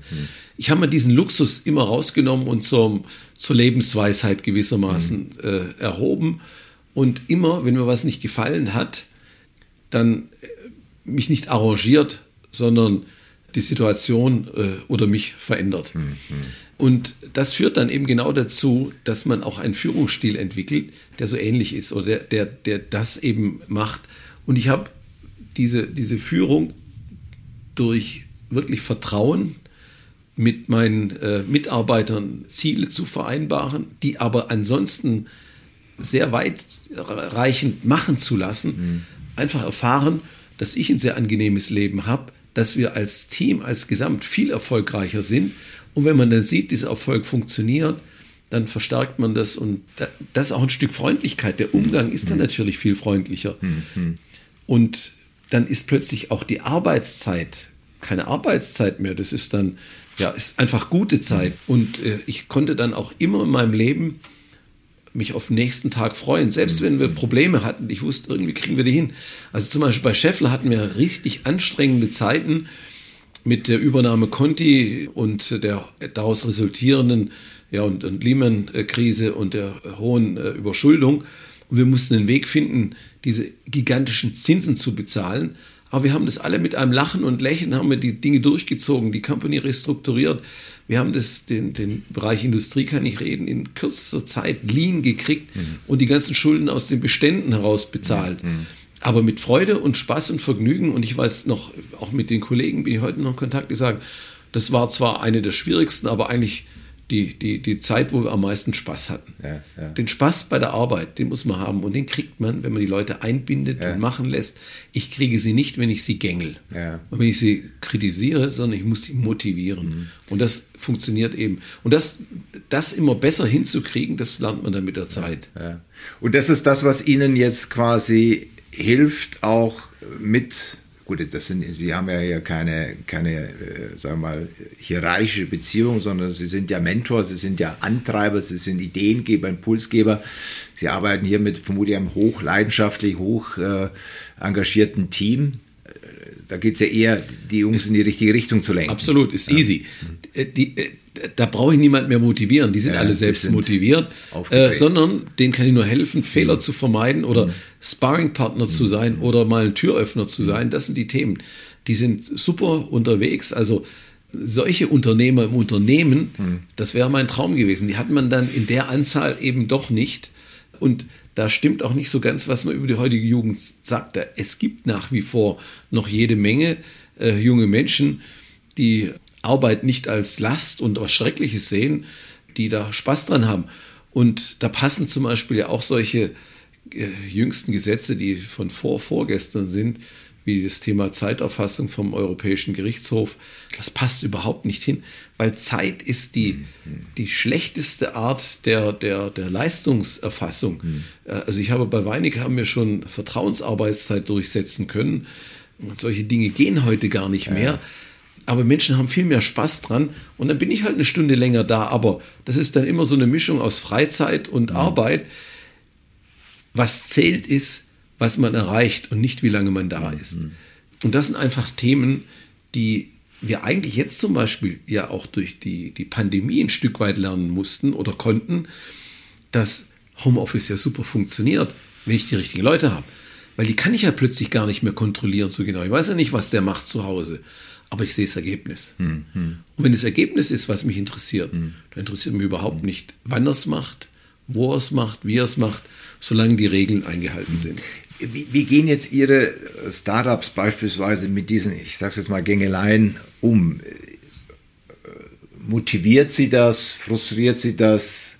Ich habe mir diesen Luxus immer rausgenommen und zum, zur Lebensweisheit gewissermaßen äh, erhoben. Und immer, wenn mir was nicht gefallen hat, dann äh, mich nicht arrangiert, sondern die Situation äh, oder mich verändert. Und das führt dann eben genau dazu, dass man auch einen Führungsstil entwickelt, der so ähnlich ist oder der, der, der das eben macht. Und ich habe diese, diese Führung durch wirklich Vertrauen mit meinen äh, Mitarbeitern Ziele zu vereinbaren, die aber ansonsten sehr weitreichend machen zu lassen, einfach erfahren, dass ich ein sehr angenehmes Leben habe, dass wir als Team, als Gesamt viel erfolgreicher sind. Und wenn man dann sieht, dieser Erfolg funktioniert, dann verstärkt man das und da, das ist auch ein Stück Freundlichkeit. Der Umgang ist dann natürlich viel freundlicher. Und dann ist plötzlich auch die Arbeitszeit keine Arbeitszeit mehr. Das ist dann, ja, ist einfach gute Zeit. Und äh, ich konnte dann auch immer in meinem Leben mich auf den nächsten Tag freuen. Selbst wenn wir Probleme hatten, ich wusste, irgendwie kriegen wir die hin. Also zum Beispiel bei Scheffler hatten wir richtig anstrengende Zeiten mit der Übernahme Conti und der daraus resultierenden ja, und, und Lehman-Krise und der hohen äh, Überschuldung. Und wir mussten einen Weg finden, diese gigantischen Zinsen zu bezahlen. Aber wir haben das alle mit einem Lachen und Lächeln, haben wir die Dinge durchgezogen, die Company restrukturiert. Wir haben das, den, den Bereich Industrie, kann ich reden, in kürzester Zeit lean gekriegt und die ganzen Schulden aus den Beständen heraus bezahlt. Aber mit Freude und Spaß und Vergnügen. Und ich weiß noch, auch mit den Kollegen bin ich heute noch in Kontakt, die sagen, das war zwar eine der schwierigsten, aber eigentlich die, die, die Zeit, wo wir am meisten Spaß hatten. Ja, ja. Den Spaß bei der Arbeit, den muss man haben. Und den kriegt man, wenn man die Leute einbindet und machen lässt. Ich kriege sie nicht, wenn ich sie gängel. Ja. Und wenn ich sie kritisiere, sondern ich muss sie motivieren. Und das funktioniert eben. Und das, das immer besser hinzukriegen, das lernt man dann mit der Zeit. Ja. Und das ist das, was Ihnen jetzt quasi hilft, auch mit, gut, das sind, Sie haben ja hier keine, keine äh, sagen wir mal, hierarchische Beziehung, sondern Sie sind ja Mentor, Sie sind ja Antreiber, Sie sind Ideengeber, Impulsgeber. Sie arbeiten hier mit vermutlich einem hochleidenschaftlich, hoch äh, engagierten Team. Äh, Da geht es ja eher, die Jungs in die richtige Richtung zu lenken. Absolut, ist easy. Äh, Die, äh, da brauche ich niemand mehr motivieren. Die sind Ja, alle selbst sind motiviert, äh, sondern denen kann ich nur helfen, Fehler zu vermeiden oder Sparringpartner zu sein oder mal ein Türöffner zu sein. Das sind die Themen. Die sind super unterwegs. Also solche Unternehmer im Unternehmen, das wäre mein Traum gewesen. Die hat man dann in der Anzahl eben doch nicht. Und da stimmt auch nicht so ganz, was man über die heutige Jugend sagt. Es gibt nach wie vor noch jede Menge äh, junge Menschen, die Arbeit nicht als Last und was Schreckliches sehen, die da Spaß dran haben. Und da passen zum Beispiel ja auch solche äh, jüngsten Gesetze, die von vor vorgestern sind, wie das Thema Zeiterfassung vom Europäischen Gerichtshof. Das passt überhaupt nicht hin, weil Zeit ist die, die schlechteste Art der, der, der Leistungserfassung. Äh, Also ich habe bei Weinig haben wir schon Vertrauensarbeitszeit durchsetzen können. Und solche Dinge gehen heute gar nicht mehr. Aber Menschen haben viel mehr Spaß dran und dann bin ich halt eine Stunde länger da. Aber das ist dann immer so eine Mischung aus Freizeit und Arbeit. Was zählt ist, was man erreicht und nicht wie lange man da ist. Und das sind einfach Themen, die wir eigentlich jetzt zum Beispiel ja auch durch die, die Pandemie ein Stück weit lernen mussten oder konnten, dass Homeoffice ja super funktioniert, wenn ich die richtigen Leute habe. Weil die kann ich ja plötzlich gar nicht mehr kontrollieren so genau. Ich weiß ja nicht, was der macht zu Hause, aber ich sehe das Ergebnis. Und wenn das Ergebnis ist, was mich interessiert, dann interessiert mich überhaupt nicht, wann er es macht, wo er es macht, wie er es macht, solange die Regeln eingehalten sind. Wie, wie gehen jetzt Ihre Startups beispielsweise mit diesen, ich sage jetzt mal, Gängeleien um? Motiviert Sie das? Frustriert Sie das?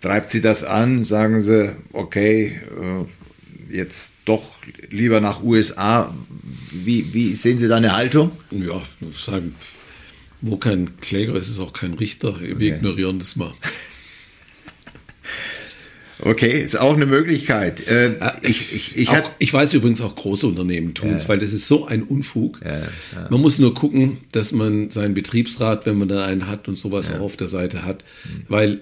Treibt Sie das an? Sagen Sie, okay, äh, jetzt doch lieber nach USA? Wie, wie sehen Sie da eine Haltung? Ja, sagen, wo kein Kläger ist, ist auch kein Richter. Wir ignorieren das mal. Okay, ist auch eine Möglichkeit. Äh, ich, ich, ich, auch, ich, weiß übrigens auch große Unternehmen tun es, ja. weil das ist so ein Unfug. Ja, ja. Man muss nur gucken, dass man seinen Betriebsrat, wenn man da einen hat und sowas auch auf der Seite hat, mhm. weil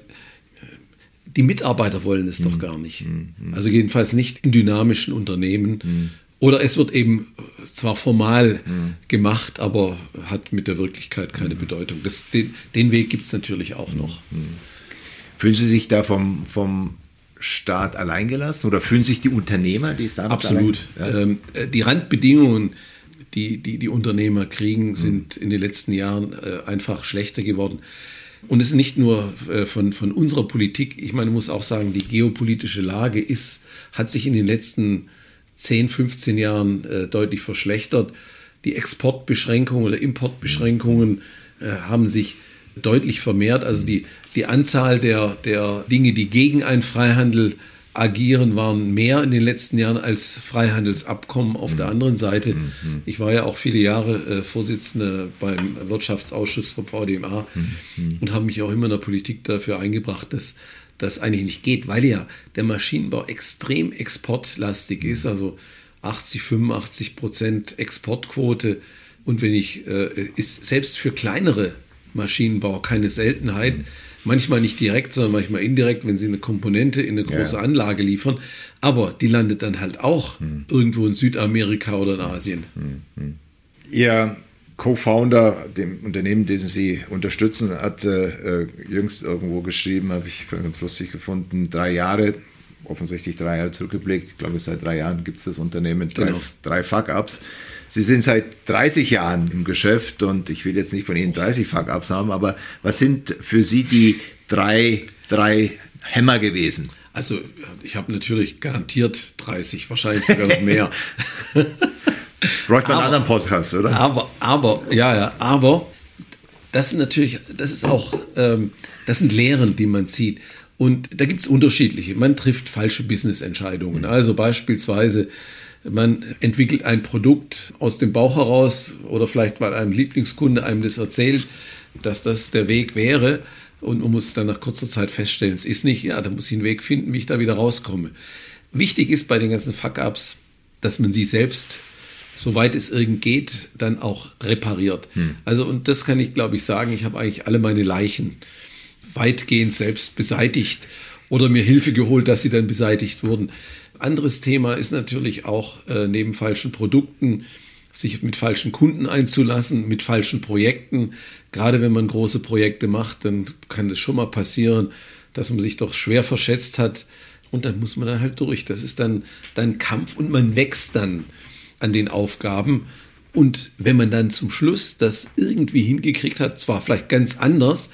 die Mitarbeiter wollen es mhm. doch gar nicht. Mhm. Also jedenfalls nicht in dynamischen Unternehmen. Mhm. Oder es wird eben zwar formal mhm. gemacht, aber hat mit der Wirklichkeit keine mhm. Bedeutung. Das, den, den Weg gibt es natürlich auch noch. Fühlen Sie sich da vom, vom Staat alleingelassen oder fühlen sich die Unternehmer, die es damit Absolut. Ja? Ähm, äh, die Randbedingungen, die, die die Unternehmer kriegen, mhm. sind in den letzten Jahren äh, einfach schlechter geworden. Und es ist nicht nur äh, von, von unserer Politik. Ich meine, muss auch sagen, die geopolitische Lage ist, hat sich in den letzten 10, 15 Jahren äh, deutlich verschlechtert. Die Exportbeschränkungen oder Importbeschränkungen äh, haben sich deutlich vermehrt. Also die, die Anzahl der, der Dinge, die gegen einen Freihandel agieren, waren mehr in den letzten Jahren als Freihandelsabkommen auf mhm. der anderen Seite. Mhm. Ich war ja auch viele Jahre äh, Vorsitzender beim Wirtschaftsausschuss vom VDMA mhm. und habe mich auch immer in der Politik dafür eingebracht, dass das eigentlich nicht geht, weil ja der Maschinenbau extrem exportlastig ist, also 80, 85 Prozent Exportquote. Und wenn ich, äh, ist selbst für kleinere Maschinenbau keine Seltenheit. Manchmal nicht direkt, sondern manchmal indirekt, wenn sie eine Komponente in eine große ja. Anlage liefern. Aber die landet dann halt auch hm. irgendwo in Südamerika oder in Asien. Hm. hm. Ihr Co-Founder, dem Unternehmen, dessen Sie unterstützen, hat äh, jüngst irgendwo geschrieben, habe ich ganz lustig gefunden, drei Jahre, offensichtlich drei Jahre zurückgeblickt. Ich glaube, seit drei Jahren gibt es das Unternehmen, drei, genau. drei Fuck-Ups. Sie sind seit 30 Jahren im Geschäft und ich will jetzt nicht von Ihnen 30 Fuck-Ups haben, aber was sind für Sie die drei, drei Hämmer gewesen? Also ich habe natürlich garantiert 30, wahrscheinlich sogar noch mehr. Bräuchte man einen anderen Podcast, oder? Aber, aber, ja, ja, aber das sind natürlich, das ist auch, ähm, das sind Lehren, die man zieht. Und da gibt es unterschiedliche. Man trifft falsche Business-Entscheidungen. Also beispielsweise man entwickelt ein Produkt aus dem Bauch heraus oder vielleicht weil einem Lieblingskunde einem das erzählt, dass das der Weg wäre und man muss dann nach kurzer Zeit feststellen, es ist nicht, ja, da muss ich einen Weg finden, wie ich da wieder rauskomme. Wichtig ist bei den ganzen Fuck-Ups, dass man sie selbst, soweit es irgend geht, dann auch repariert. Hm. Also, und das kann ich, glaube ich, sagen, ich habe eigentlich alle meine Leichen weitgehend selbst beseitigt oder mir Hilfe geholt, dass sie dann beseitigt wurden. Anderes Thema ist natürlich auch äh, neben falschen Produkten sich mit falschen Kunden einzulassen, mit falschen Projekten. Gerade wenn man große Projekte macht, dann kann es schon mal passieren, dass man sich doch schwer verschätzt hat. Und dann muss man dann halt durch. Das ist dann, dann Kampf und man wächst dann an den Aufgaben. Und wenn man dann zum Schluss das irgendwie hingekriegt hat, zwar vielleicht ganz anders,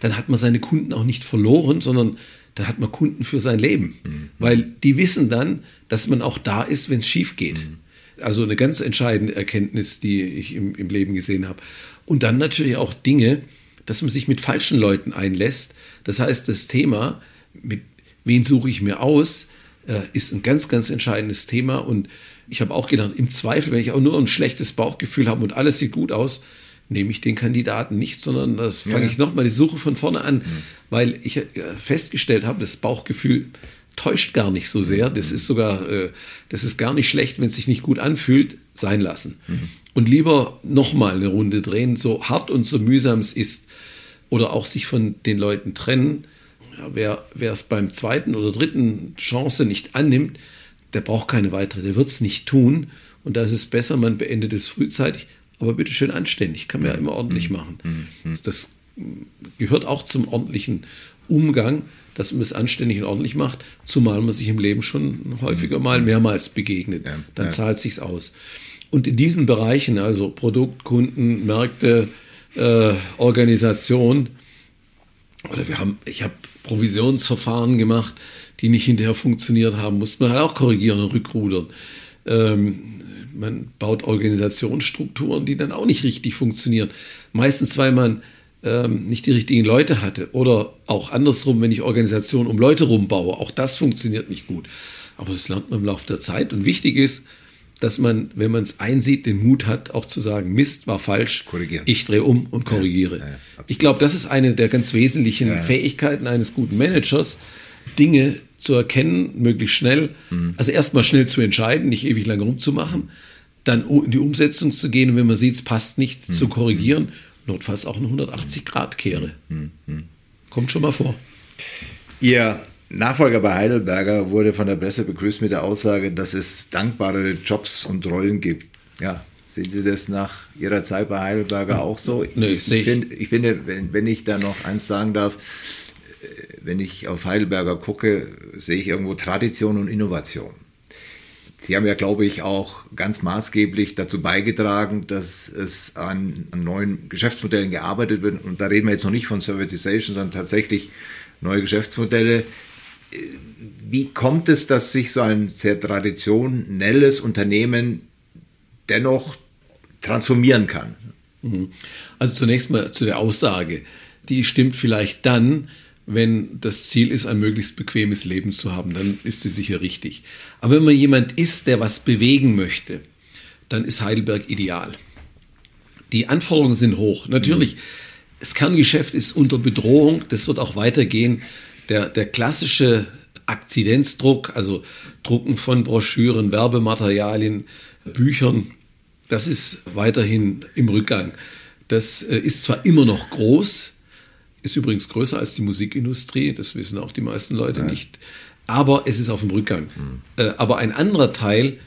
dann hat man seine Kunden auch nicht verloren, sondern dann hat man Kunden für sein Leben. Mhm. Weil die wissen dann, dass man auch da ist, wenn es schief geht. Mhm. Also eine ganz entscheidende Erkenntnis, die ich im, im Leben gesehen habe. Und dann natürlich auch Dinge, dass man sich mit falschen Leuten einlässt. Das heißt, das Thema, mit wen suche ich mir aus, äh, ist ein ganz, ganz entscheidendes Thema. Und ich habe auch gedacht, im Zweifel, wenn ich auch nur ein schlechtes Bauchgefühl habe und alles sieht gut aus, nehme ich den Kandidaten nicht, sondern das fange ja. ich nochmal die Suche von vorne an, mhm. weil ich äh, festgestellt habe, das Bauchgefühl täuscht gar nicht so sehr. Das ist sogar, äh, das ist gar nicht schlecht, wenn es sich nicht gut anfühlt, sein lassen. Mhm. Und lieber nochmal eine Runde drehen, so hart und so mühsam es ist, oder auch sich von den Leuten trennen. Ja, wer es beim zweiten oder dritten Chance nicht annimmt, der braucht keine weitere, der wird es nicht tun. Und da ist es besser, man beendet es frühzeitig aber bitte schön anständig, kann man ja immer ordentlich mhm. machen. Mhm. Das gehört auch zum ordentlichen Umgang, dass man es anständig und ordentlich macht, zumal man sich im Leben schon häufiger mal mehrmals begegnet. Dann zahlt sich's aus. Und in diesen Bereichen, also Produkt, Kunden, Märkte, äh, Organisation, oder wir haben, ich habe Provisionsverfahren gemacht, die nicht hinterher funktioniert haben, musste man halt auch korrigieren und rückrudern. Ähm, man baut Organisationsstrukturen, die dann auch nicht richtig funktionieren. Meistens, weil man ähm, nicht die richtigen Leute hatte. Oder auch andersrum, wenn ich Organisationen um Leute rumbaue. Auch das funktioniert nicht gut. Aber das lernt man im Laufe der Zeit. Und wichtig ist, dass man, wenn man es einsieht, den Mut hat, auch zu sagen, Mist war falsch, ich drehe um und korrigiere. Ja, ja, ich glaube, das ist eine der ganz wesentlichen ja, Fähigkeiten eines guten Managers, Dinge zu erkennen, möglichst schnell. Mhm. Also erstmal schnell zu entscheiden, nicht ewig lang rumzumachen, dann in die Umsetzung zu gehen und wenn man sieht, es passt nicht, mhm. zu korrigieren, notfalls auch eine 180-Grad-Kehre. Mhm. Kommt schon mal vor. Ihr Nachfolger bei Heidelberger wurde von der Presse begrüßt mit der Aussage, dass es dankbarere Jobs und Rollen gibt. Ja, sehen Sie das nach Ihrer Zeit bei Heidelberger auch so? Nee, ich, ich, find, ich finde, wenn, wenn ich da noch eins sagen darf, wenn ich auf Heidelberger gucke, sehe ich irgendwo Tradition und Innovation. Sie haben ja, glaube ich, auch ganz maßgeblich dazu beigetragen, dass es an, an, neuen Geschäftsmodellen gearbeitet wird. Und da reden wir jetzt noch nicht von Servitization, sondern tatsächlich neue Geschäftsmodelle, wie kommt es, dass sich so ein sehr traditionelles Unternehmen dennoch transformieren kann? Mhm. Also zunächst mal zu der Aussage. Die stimmt vielleicht dann, wenn das Ziel ist, ein möglichst bequemes Leben zu haben, dann ist sie sicher richtig. Aber wenn man jemand ist, der was bewegen möchte, dann ist Heidelberg ideal. Die Anforderungen sind hoch. Natürlich, mhm. das Kerngeschäft ist unter Bedrohung, das wird auch weitergehen der, der klassische Akzidenzdruck, also Drucken von Broschüren, Werbematerialien, Büchern, das ist weiterhin im Rückgang. Das äh, ist zwar immer noch groß, ist übrigens größer als die Musikindustrie, das wissen auch die meisten Leute ja. nicht, aber es ist auf dem Rückgang. Mhm. Aber ein anderer Teil,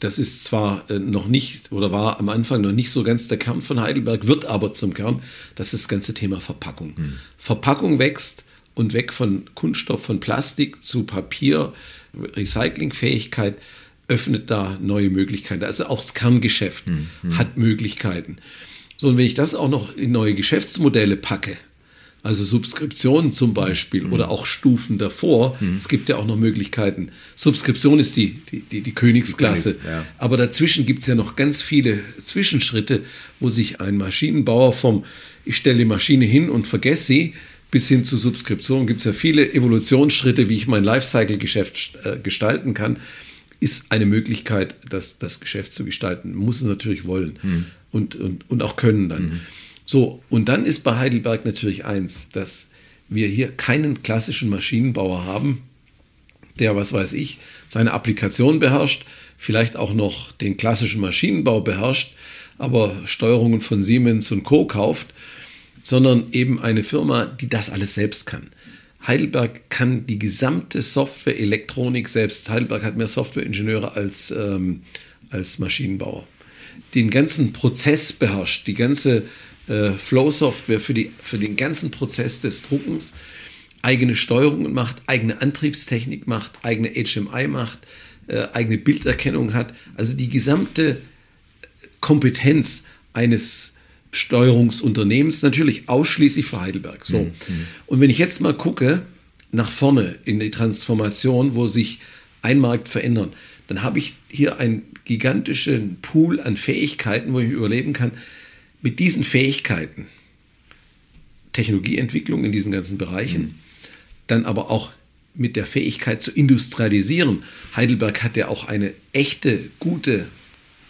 das ist zwar äh, noch nicht oder war am Anfang noch nicht so ganz der Kern von Heidelberg, wird aber zum Kern, das ist das ganze Thema Verpackung. Mhm. Verpackung wächst, und weg von Kunststoff, von Plastik zu Papier, Recyclingfähigkeit öffnet da neue Möglichkeiten. Also auch das Kerngeschäft mhm. hat Möglichkeiten. So, und wenn ich das auch noch in neue Geschäftsmodelle packe, also Subskriptionen zum Beispiel mhm. oder auch Stufen davor. Mhm. Es gibt ja auch noch Möglichkeiten. Subskription ist die, die, die, die Königsklasse. Die König, ja. Aber dazwischen gibt es ja noch ganz viele Zwischenschritte, wo sich ein Maschinenbauer vom Ich stelle die Maschine hin und vergesse sie, bis hin zu Subskription gibt es ja viele Evolutionsschritte, wie ich mein Lifecycle-Geschäft äh, gestalten kann. Ist eine Möglichkeit, das, das Geschäft zu gestalten. Man muss es natürlich wollen mhm. und, und, und auch können dann. So, und dann ist bei Heidelberg natürlich eins, dass wir hier keinen klassischen Maschinenbauer haben, der, was weiß ich, seine Applikation beherrscht, vielleicht auch noch den klassischen Maschinenbau beherrscht, aber Steuerungen von Siemens und Co. kauft sondern eben eine Firma, die das alles selbst kann. Heidelberg kann die gesamte Software, Elektronik selbst. Heidelberg hat mehr Softwareingenieure als, ähm, als Maschinenbauer. Den ganzen Prozess beherrscht, die ganze äh, Flow-Software für, für den ganzen Prozess des Druckens, eigene Steuerungen macht, eigene Antriebstechnik macht, eigene HMI macht, äh, eigene Bilderkennung hat. Also die gesamte Kompetenz eines Steuerungsunternehmens, natürlich ausschließlich für Heidelberg. So. Mhm. Und wenn ich jetzt mal gucke nach vorne in die Transformation, wo sich ein Markt verändert, dann habe ich hier einen gigantischen Pool an Fähigkeiten, wo ich überleben kann. Mit diesen Fähigkeiten, Technologieentwicklung in diesen ganzen Bereichen, mhm. dann aber auch mit der Fähigkeit zu industrialisieren. Heidelberg hat ja auch eine echte, gute,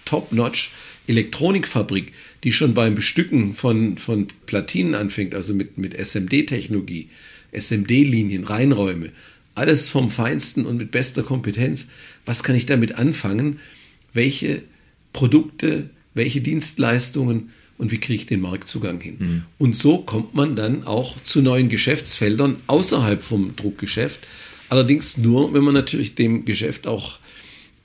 top-notch Elektronikfabrik, die schon beim Bestücken von, von Platinen anfängt, also mit, mit SMD-Technologie, SMD-Linien, Reinräume, alles vom Feinsten und mit bester Kompetenz. Was kann ich damit anfangen? Welche Produkte, welche Dienstleistungen und wie kriege ich den Marktzugang hin? Mhm. Und so kommt man dann auch zu neuen Geschäftsfeldern außerhalb vom Druckgeschäft. Allerdings nur, wenn man natürlich dem Geschäft auch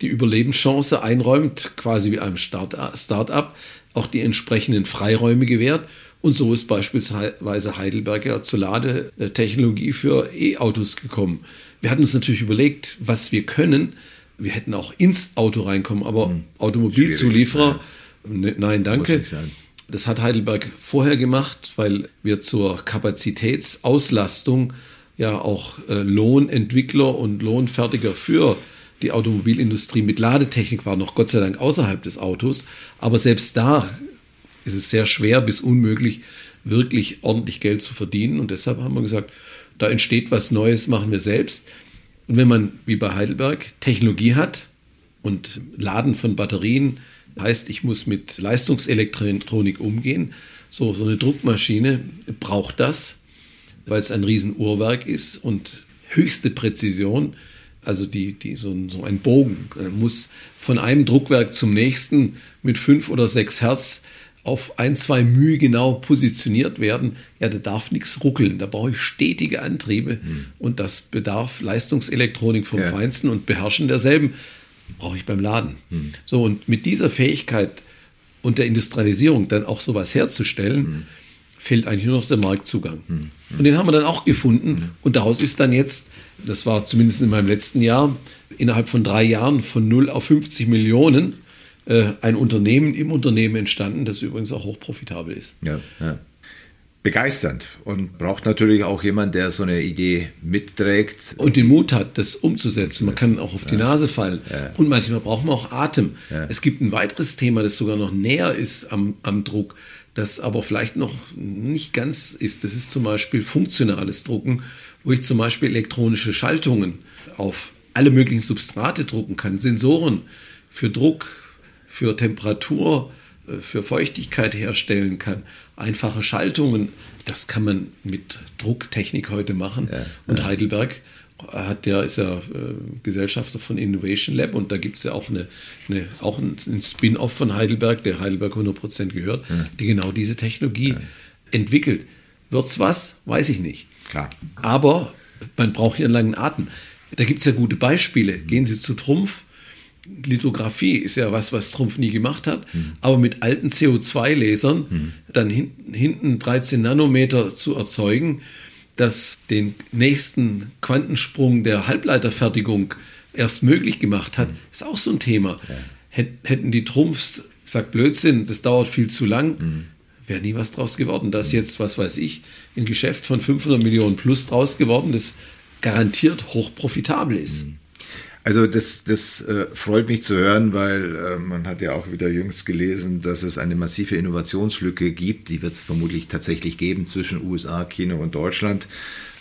die Überlebenschance einräumt, quasi wie einem Start-up, auch die entsprechenden Freiräume gewährt. Und so ist beispielsweise Heidelberg ja zur Ladetechnologie für E-Autos gekommen. Wir hatten uns natürlich überlegt, was wir können. Wir hätten auch ins Auto reinkommen, aber hm. Automobilzulieferer, ne, nein, danke. Das hat Heidelberg vorher gemacht, weil wir zur Kapazitätsauslastung ja auch äh, Lohnentwickler und Lohnfertiger für die Automobilindustrie mit Ladetechnik war noch Gott sei Dank außerhalb des Autos. Aber selbst da ist es sehr schwer bis unmöglich, wirklich ordentlich Geld zu verdienen. Und deshalb haben wir gesagt, da entsteht was Neues, machen wir selbst. Und wenn man, wie bei Heidelberg, Technologie hat und Laden von Batterien, heißt, ich muss mit Leistungselektronik umgehen, so, so eine Druckmaschine braucht das, weil es ein Riesenuhrwerk ist und höchste Präzision. Also die, die, so, ein, so ein Bogen äh, muss von einem Druckwerk zum nächsten mit fünf oder sechs Hertz auf ein, zwei Mühe genau positioniert werden, ja, da darf nichts ruckeln. Da brauche ich stetige Antriebe mhm. und das bedarf Leistungselektronik vom ja. Feinsten und Beherrschen derselben brauche ich beim Laden. Mhm. So, und mit dieser Fähigkeit und der Industrialisierung dann auch sowas herzustellen, mhm. fehlt eigentlich nur noch der Marktzugang. Mhm. Und den haben wir dann auch gefunden mhm. und daraus ist dann jetzt, das war zumindest in meinem letzten Jahr, innerhalb von drei Jahren von 0 auf 50 Millionen äh, ein Unternehmen im Unternehmen entstanden, das übrigens auch hochprofitabel ist. Ja, ja. Begeisternd und braucht natürlich auch jemand, der so eine Idee mitträgt. Und den Mut hat, das umzusetzen. Man kann auch auf die ja. Nase fallen. Ja. Und manchmal braucht man auch Atem. Ja. Es gibt ein weiteres Thema, das sogar noch näher ist am, am Druck, das aber vielleicht noch nicht ganz ist. Das ist zum Beispiel funktionales Drucken, wo ich zum Beispiel elektronische Schaltungen auf alle möglichen Substrate drucken kann, Sensoren für Druck, für Temperatur, äh, für Feuchtigkeit herstellen kann. Einfache Schaltungen, das kann man mit Drucktechnik heute machen. Ja, und ja. Heidelberg hat ja, ist ja äh, Gesellschafter von Innovation Lab und da gibt es ja auch, eine, eine auch einen Spin-off von Heidelberg, der Heidelberg 100% gehört, ja. die genau diese Technologie entwickelt. Wird es was? Weiß ich nicht. Klar. Aber man braucht hier einen langen Atem. Da gibt es ja gute Beispiele. Gehen Sie zu Trumpf, Lithografie ist ja was, was Trumpf nie gemacht hat, mhm. aber mit alten CO2-Lasern mhm. dann hin, hinten 13 Nanometer zu erzeugen, das den nächsten Quantensprung der Halbleiterfertigung erst möglich gemacht hat, mhm. ist auch so ein Thema. Ja. Hätten die Trumpfs gesagt, Blödsinn, das dauert viel zu lang, mhm. wäre nie was draus geworden. Da ist mhm. jetzt, was weiß ich, ein Geschäft von 500 Millionen plus draus geworden, das garantiert hochprofitabel ist. Also das, das äh, freut mich zu hören, weil äh, man hat ja auch wieder jüngst gelesen, dass es eine massive Innovationslücke gibt. Die wird es vermutlich tatsächlich geben zwischen USA, China und Deutschland.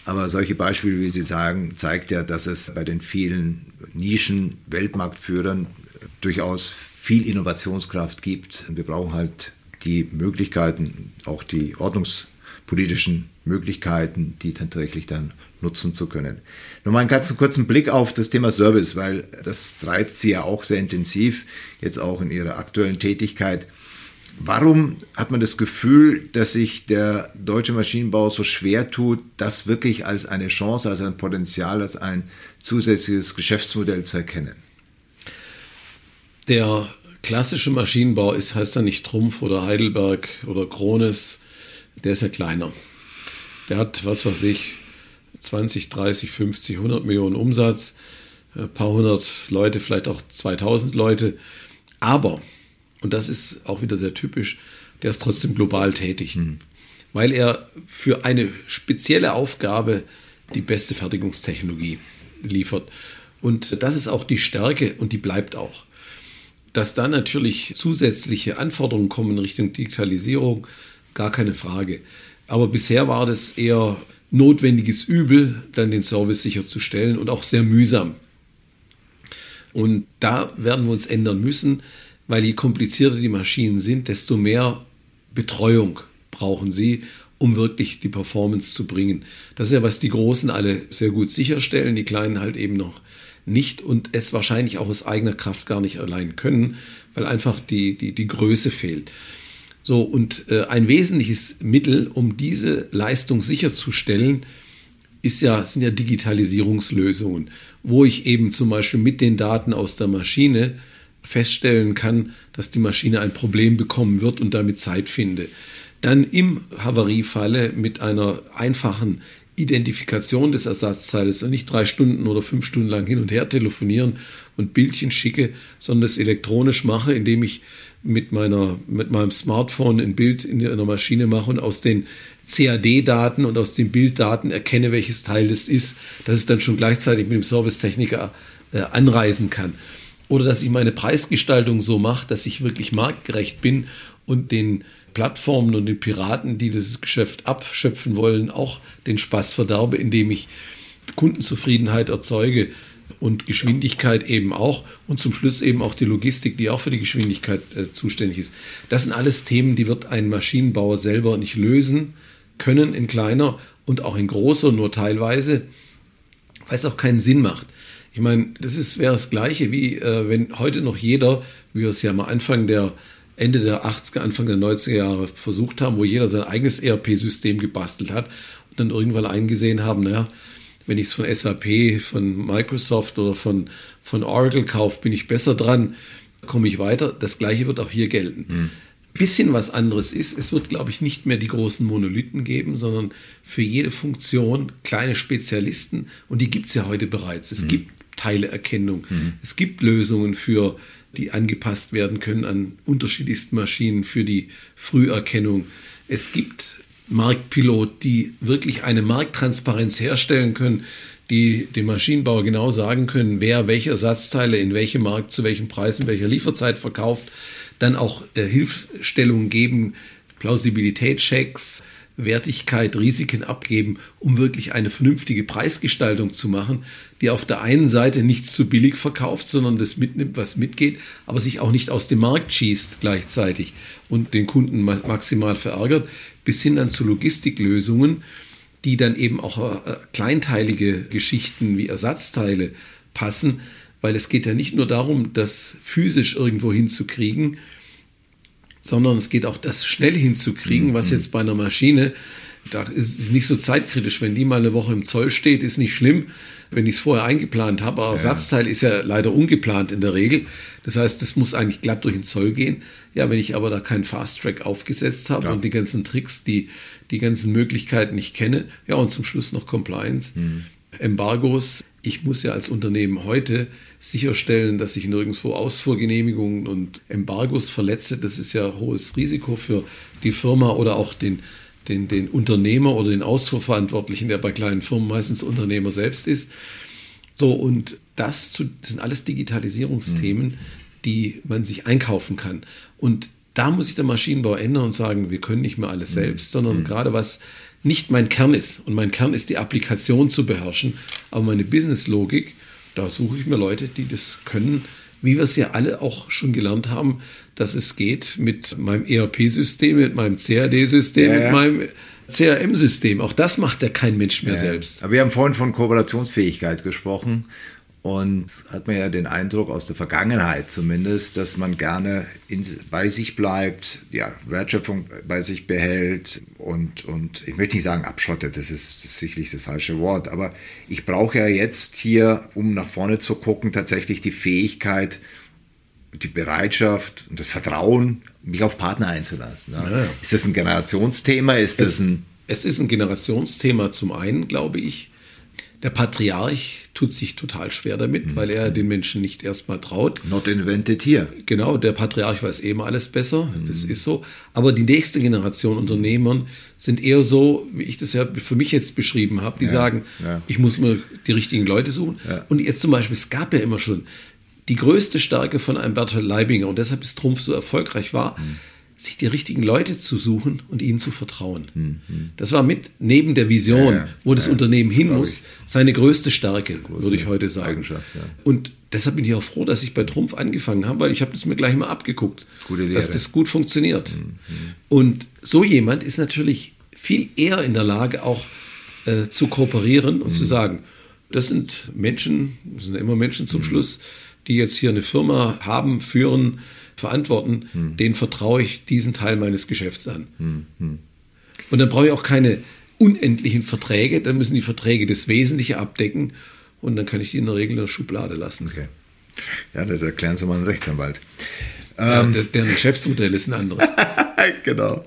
Aber solche Beispiele, wie Sie sagen, zeigt ja, dass es bei den vielen Nischen Weltmarktführern durchaus viel Innovationskraft gibt. Wir brauchen halt die Möglichkeiten, auch die ordnungspolitischen Möglichkeiten, die tatsächlich dann nutzen zu können. Nur mal einen ganz kurzen Blick auf das Thema Service, weil das treibt Sie ja auch sehr intensiv, jetzt auch in Ihrer aktuellen Tätigkeit. Warum hat man das Gefühl, dass sich der deutsche Maschinenbau so schwer tut, das wirklich als eine Chance, als ein Potenzial, als ein zusätzliches Geschäftsmodell zu erkennen? Der klassische Maschinenbau ist, heißt ja nicht Trumpf oder Heidelberg oder Krones, der ist ja kleiner. Der hat, was weiß ich, 20, 30, 50, 100 Millionen Umsatz, ein paar hundert Leute, vielleicht auch 2000 Leute. Aber, und das ist auch wieder sehr typisch, der ist trotzdem global tätig, mhm. weil er für eine spezielle Aufgabe die beste Fertigungstechnologie liefert. Und das ist auch die Stärke und die bleibt auch. Dass da natürlich zusätzliche Anforderungen kommen Richtung Digitalisierung, gar keine Frage. Aber bisher war das eher notwendiges Übel, dann den Service sicherzustellen und auch sehr mühsam. Und da werden wir uns ändern müssen, weil je komplizierter die Maschinen sind, desto mehr Betreuung brauchen sie, um wirklich die Performance zu bringen. Das ist ja, was die Großen alle sehr gut sicherstellen, die Kleinen halt eben noch nicht und es wahrscheinlich auch aus eigener Kraft gar nicht allein können, weil einfach die, die, die Größe fehlt. So, und äh, ein wesentliches Mittel, um diese Leistung sicherzustellen, ist ja, sind ja Digitalisierungslösungen, wo ich eben zum Beispiel mit den Daten aus der Maschine feststellen kann, dass die Maschine ein Problem bekommen wird und damit Zeit finde. Dann im Havariefalle mit einer einfachen Identifikation des Ersatzteiles und nicht drei Stunden oder fünf Stunden lang hin und her telefonieren und Bildchen schicke, sondern es elektronisch mache, indem ich mit, meiner, mit meinem Smartphone ein Bild in einer Maschine mache und aus den CAD-Daten und aus den Bilddaten erkenne, welches Teil das ist, dass es dann schon gleichzeitig mit dem Servicetechniker äh, anreisen kann. Oder dass ich meine Preisgestaltung so mache, dass ich wirklich marktgerecht bin und den Plattformen und den Piraten, die dieses Geschäft abschöpfen wollen, auch den Spaß verderbe, indem ich Kundenzufriedenheit erzeuge und Geschwindigkeit eben auch und zum Schluss eben auch die Logistik, die auch für die Geschwindigkeit äh, zuständig ist. Das sind alles Themen, die wird ein Maschinenbauer selber nicht lösen können in kleiner und auch in großer, nur teilweise. weil es auch keinen Sinn macht. Ich meine, das ist, wäre das Gleiche, wie äh, wenn heute noch jeder, wie wir es ja mal Anfang der, Ende der 80er, Anfang der 90er Jahre versucht haben, wo jeder sein eigenes ERP-System gebastelt hat und dann irgendwann eingesehen haben, naja, wenn ich es von SAP, von Microsoft oder von, von Oracle kaufe, bin ich besser dran, komme ich weiter. Das gleiche wird auch hier gelten. Mhm. Bisschen was anderes ist, es wird, glaube ich, nicht mehr die großen Monolithen geben, sondern für jede Funktion kleine Spezialisten und die gibt es ja heute bereits. Es mhm. gibt Teileerkennung, mhm. es gibt Lösungen für die angepasst werden können an unterschiedlichsten Maschinen für die Früherkennung. Es gibt Marktpilot, die wirklich eine Markttransparenz herstellen können, die dem Maschinenbauer genau sagen können, wer welche Ersatzteile in welchem Markt zu welchem Preis in welcher Lieferzeit verkauft, dann auch äh, Hilfestellungen geben, Plausibilitätschecks, Wertigkeit, Risiken abgeben, um wirklich eine vernünftige Preisgestaltung zu machen, die auf der einen Seite nicht zu billig verkauft, sondern das mitnimmt, was mitgeht, aber sich auch nicht aus dem Markt schießt gleichzeitig und den Kunden maximal verärgert, bis hin dann zu Logistiklösungen, die dann eben auch äh, kleinteilige Geschichten wie Ersatzteile passen, weil es geht ja nicht nur darum, das physisch irgendwo hinzukriegen, sondern es geht auch das schnell hinzukriegen, was mhm. jetzt bei einer Maschine, da ist es nicht so zeitkritisch, wenn die mal eine Woche im Zoll steht, ist nicht schlimm, wenn ich es vorher eingeplant habe. Aber ja. Ersatzteil ist ja leider ungeplant in der Regel. Das heißt, das muss eigentlich glatt durch den Zoll gehen. Ja, wenn ich aber da keinen Fast Track aufgesetzt habe ja. und die ganzen Tricks, die, die ganzen Möglichkeiten nicht kenne, ja, und zum Schluss noch Compliance, mhm. Embargos. Ich muss ja als Unternehmen heute sicherstellen, dass ich nirgendwo Ausfuhrgenehmigungen und Embargos verletze. Das ist ja hohes Risiko für die Firma oder auch den, den, den Unternehmer oder den Ausfuhrverantwortlichen, der bei kleinen Firmen meistens Unternehmer selbst ist. So, und das, zu, das sind alles Digitalisierungsthemen, mhm. die man sich einkaufen kann. Und da muss sich der Maschinenbau ändern und sagen, wir können nicht mehr alles mhm. selbst, sondern mhm. gerade was nicht mein Kern ist. Und mein Kern ist die Applikation zu beherrschen, aber meine Businesslogik da suche ich mir Leute, die das können, wie wir es ja alle auch schon gelernt haben, dass es geht mit meinem ERP-System, mit meinem CAD-System, ja, ja. mit meinem CRM-System. Auch das macht ja kein Mensch mehr ja, selbst. Aber wir haben vorhin von Kooperationsfähigkeit gesprochen. Und hat man ja den Eindruck aus der Vergangenheit zumindest, dass man gerne in, bei sich bleibt, die Wertschöpfung bei sich behält und, und ich möchte nicht sagen abschottet, das ist, das ist sicherlich das falsche Wort, aber ich brauche ja jetzt hier, um nach vorne zu gucken, tatsächlich die Fähigkeit, die Bereitschaft und das Vertrauen, mich auf Partner einzulassen. Ja. Ja. Ist das ein Generationsthema? Ist es, das ein es ist ein Generationsthema zum einen, glaube ich. Der Patriarch tut sich total schwer damit, mhm. weil er den Menschen nicht erstmal traut. Not invented here. Genau, der Patriarch weiß eben eh alles besser, mhm. das ist so. Aber die nächste Generation Unternehmern sind eher so, wie ich das ja für mich jetzt beschrieben habe, die ja, sagen, ja. ich muss mir die richtigen Leute suchen. Und jetzt zum Beispiel, es gab ja immer schon die größte Stärke von einem Bertolt Leibinger und deshalb ist Trumpf so erfolgreich war. Mhm sich die richtigen Leute zu suchen und ihnen zu vertrauen. Mhm. Das war mit neben der Vision, ja, ja, wo das ja, Unternehmen hin muss, seine größte Stärke, Große würde ich heute sagen. Und deshalb bin ich auch froh, dass ich bei Trumpf angefangen habe, weil ich habe das mir gleich mal abgeguckt, dass das gut funktioniert. Mhm. Und so jemand ist natürlich viel eher in der Lage, auch äh, zu kooperieren und zu sagen, das sind Menschen, das sind immer Menschen zum. Schluss, die jetzt hier eine Firma haben, führen, verantworten, hm. denen vertraue ich diesen Teil meines Geschäfts an. Hm. Hm. Und dann brauche ich auch keine unendlichen Verträge, dann müssen die Verträge das Wesentliche abdecken und dann kann ich die in der Regel in der Schublade lassen. Okay. Ja, das erklären Sie mal einem Rechtsanwalt. Ja, ähm. deren Geschäftsmodell ist ein anderes. genau.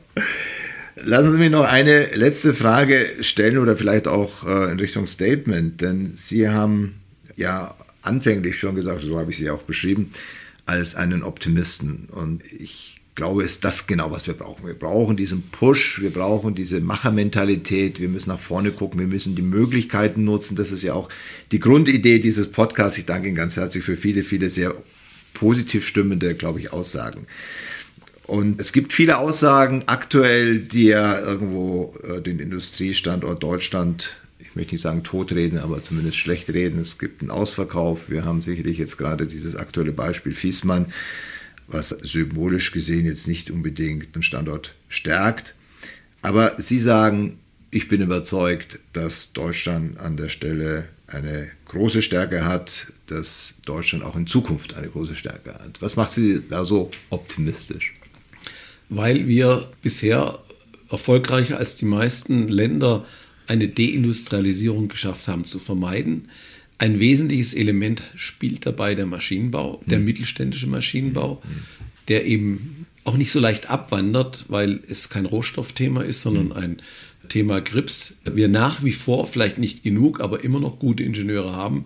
Lassen Sie mich noch eine letzte Frage stellen oder vielleicht auch äh, in Richtung Statement, denn Sie haben ja anfänglich schon gesagt, so habe ich Sie auch beschrieben, als einen Optimisten. Und ich glaube, ist das genau, was wir brauchen. Wir brauchen diesen Push, wir brauchen diese Machermentalität, wir müssen nach vorne gucken, wir müssen die Möglichkeiten nutzen. Das ist ja auch die Grundidee dieses Podcasts. Ich danke Ihnen ganz herzlich für viele, viele sehr positiv stimmende, glaube ich, Aussagen. Und es gibt viele Aussagen aktuell, die ja irgendwo äh, den Industriestandort Deutschland ich möchte nicht sagen totreden, aber zumindest schlecht reden. Es gibt einen Ausverkauf. Wir haben sicherlich jetzt gerade dieses aktuelle Beispiel Fiesmann, was symbolisch gesehen jetzt nicht unbedingt den Standort stärkt. Aber Sie sagen, ich bin überzeugt, dass Deutschland an der Stelle eine große Stärke hat, dass Deutschland auch in Zukunft eine große Stärke hat. Was macht Sie da so optimistisch? Weil wir bisher erfolgreicher als die meisten Länder eine Deindustrialisierung geschafft haben zu vermeiden. Ein wesentliches Element spielt dabei der Maschinenbau, der mhm. mittelständische Maschinenbau, mhm. der eben auch nicht so leicht abwandert, weil es kein Rohstoffthema ist, sondern mhm. ein Thema Grips. Wir nach wie vor, vielleicht nicht genug, aber immer noch gute Ingenieure haben,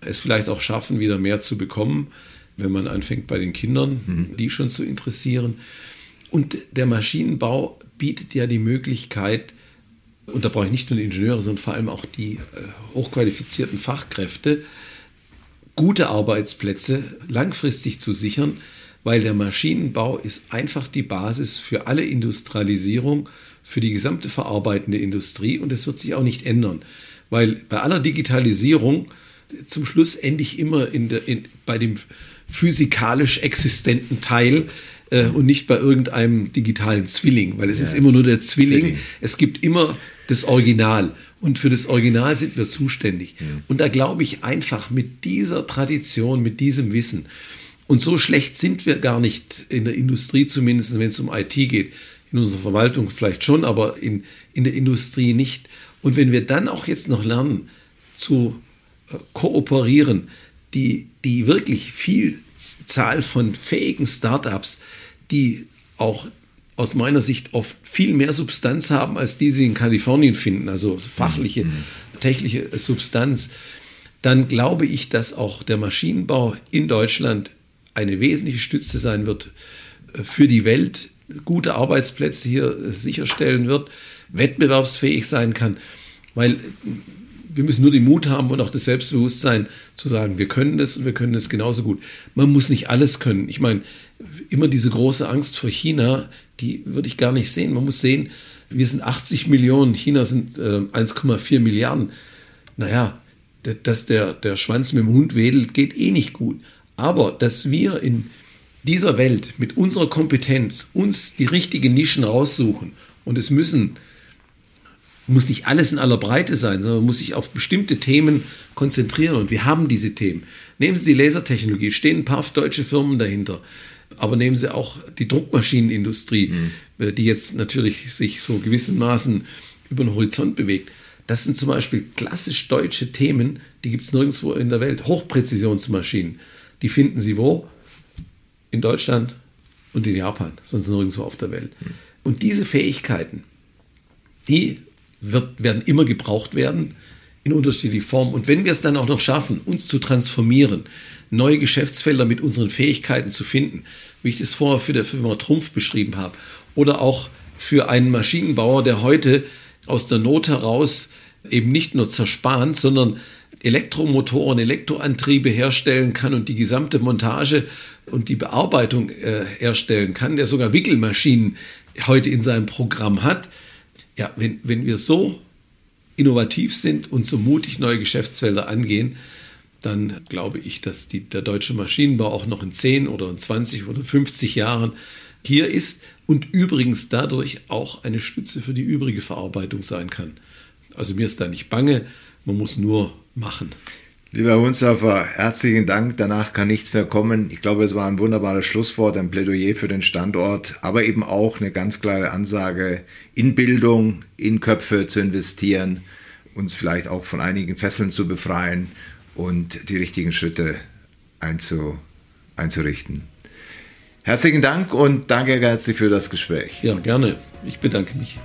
es vielleicht auch schaffen, wieder mehr zu bekommen, wenn man anfängt bei den Kindern, mhm. die schon zu interessieren. Und der Maschinenbau bietet ja die Möglichkeit, und da brauche ich nicht nur die Ingenieure, sondern vor allem auch die äh, hochqualifizierten Fachkräfte, gute Arbeitsplätze langfristig zu sichern, weil der Maschinenbau ist einfach die Basis für alle Industrialisierung, für die gesamte verarbeitende Industrie und es wird sich auch nicht ändern, weil bei aller Digitalisierung zum Schluss ende ich immer in der, in, bei dem physikalisch existenten Teil, äh, und nicht bei irgendeinem digitalen Zwilling, weil es ja. ist immer nur der Zwilling. Zwilling. Es gibt immer das Original. Und für das Original sind wir zuständig. Ja. Und da glaube ich einfach mit dieser Tradition, mit diesem Wissen, und so schlecht sind wir gar nicht in der Industrie, zumindest wenn es um IT geht. In unserer Verwaltung vielleicht schon, aber in, in der Industrie nicht. Und wenn wir dann auch jetzt noch lernen zu äh, kooperieren, die, die wirklich viel Zahl von fähigen Startups, die auch aus meiner Sicht oft viel mehr Substanz haben, als die sie in Kalifornien finden, also fachliche, mhm. technische Substanz, dann glaube ich, dass auch der Maschinenbau in Deutschland eine wesentliche Stütze sein wird äh, für die Welt, gute Arbeitsplätze hier äh, sicherstellen wird, wettbewerbsfähig sein kann, weil wir müssen nur den Mut haben und auch das Selbstbewusstsein zu sagen, wir können das und wir können das genauso gut. Man muss nicht alles können. Ich meine, immer diese große Angst vor China, die würde ich gar nicht sehen. Man muss sehen, wir sind 80 Millionen, China sind äh, 1,4 Milliarden. Naja, dass der, der Schwanz mit dem Hund wedelt, geht eh nicht gut. Aber dass wir in dieser Welt mit unserer Kompetenz uns die richtigen Nischen raussuchen und es müssen muss nicht alles in aller Breite sein, sondern muss sich auf bestimmte Themen konzentrieren. Und wir haben diese Themen. Nehmen Sie die Lasertechnologie, stehen ein paar deutsche Firmen dahinter. Aber nehmen Sie auch die Druckmaschinenindustrie, mhm. die jetzt natürlich sich so gewissermaßen über den Horizont bewegt. Das sind zum Beispiel klassisch deutsche Themen, die gibt es nirgendwo in der Welt. Hochpräzisionsmaschinen, die finden Sie wo? In Deutschland und in Japan, sonst nirgendwo auf der Welt. Mhm. Und diese Fähigkeiten, die wird, werden immer gebraucht werden in unterschiedlicher Form. Und wenn wir es dann auch noch schaffen, uns zu transformieren, neue Geschäftsfelder mit unseren Fähigkeiten zu finden, wie ich das vorher für die Firma Trumpf beschrieben habe, oder auch für einen Maschinenbauer, der heute aus der Not heraus eben nicht nur zerspart, sondern Elektromotoren, Elektroantriebe herstellen kann und die gesamte Montage und die Bearbeitung äh, herstellen kann, der sogar Wickelmaschinen heute in seinem Programm hat, ja, wenn, wenn wir so innovativ sind und so mutig neue Geschäftsfelder angehen, dann glaube ich, dass die, der deutsche Maschinenbau auch noch in 10 oder in 20 oder 50 Jahren hier ist und übrigens dadurch auch eine Stütze für die übrige Verarbeitung sein kann. Also mir ist da nicht bange, man muss nur machen. Lieber Hunsdorfer, herzlichen Dank. Danach kann nichts mehr kommen. Ich glaube, es war ein wunderbares Schlusswort, ein Plädoyer für den Standort, aber eben auch eine ganz klare Ansage, in Bildung, in Köpfe zu investieren, uns vielleicht auch von einigen Fesseln zu befreien und die richtigen Schritte einzu, einzurichten. Herzlichen Dank und danke herzlich für das Gespräch. Ja, gerne. Ich bedanke mich.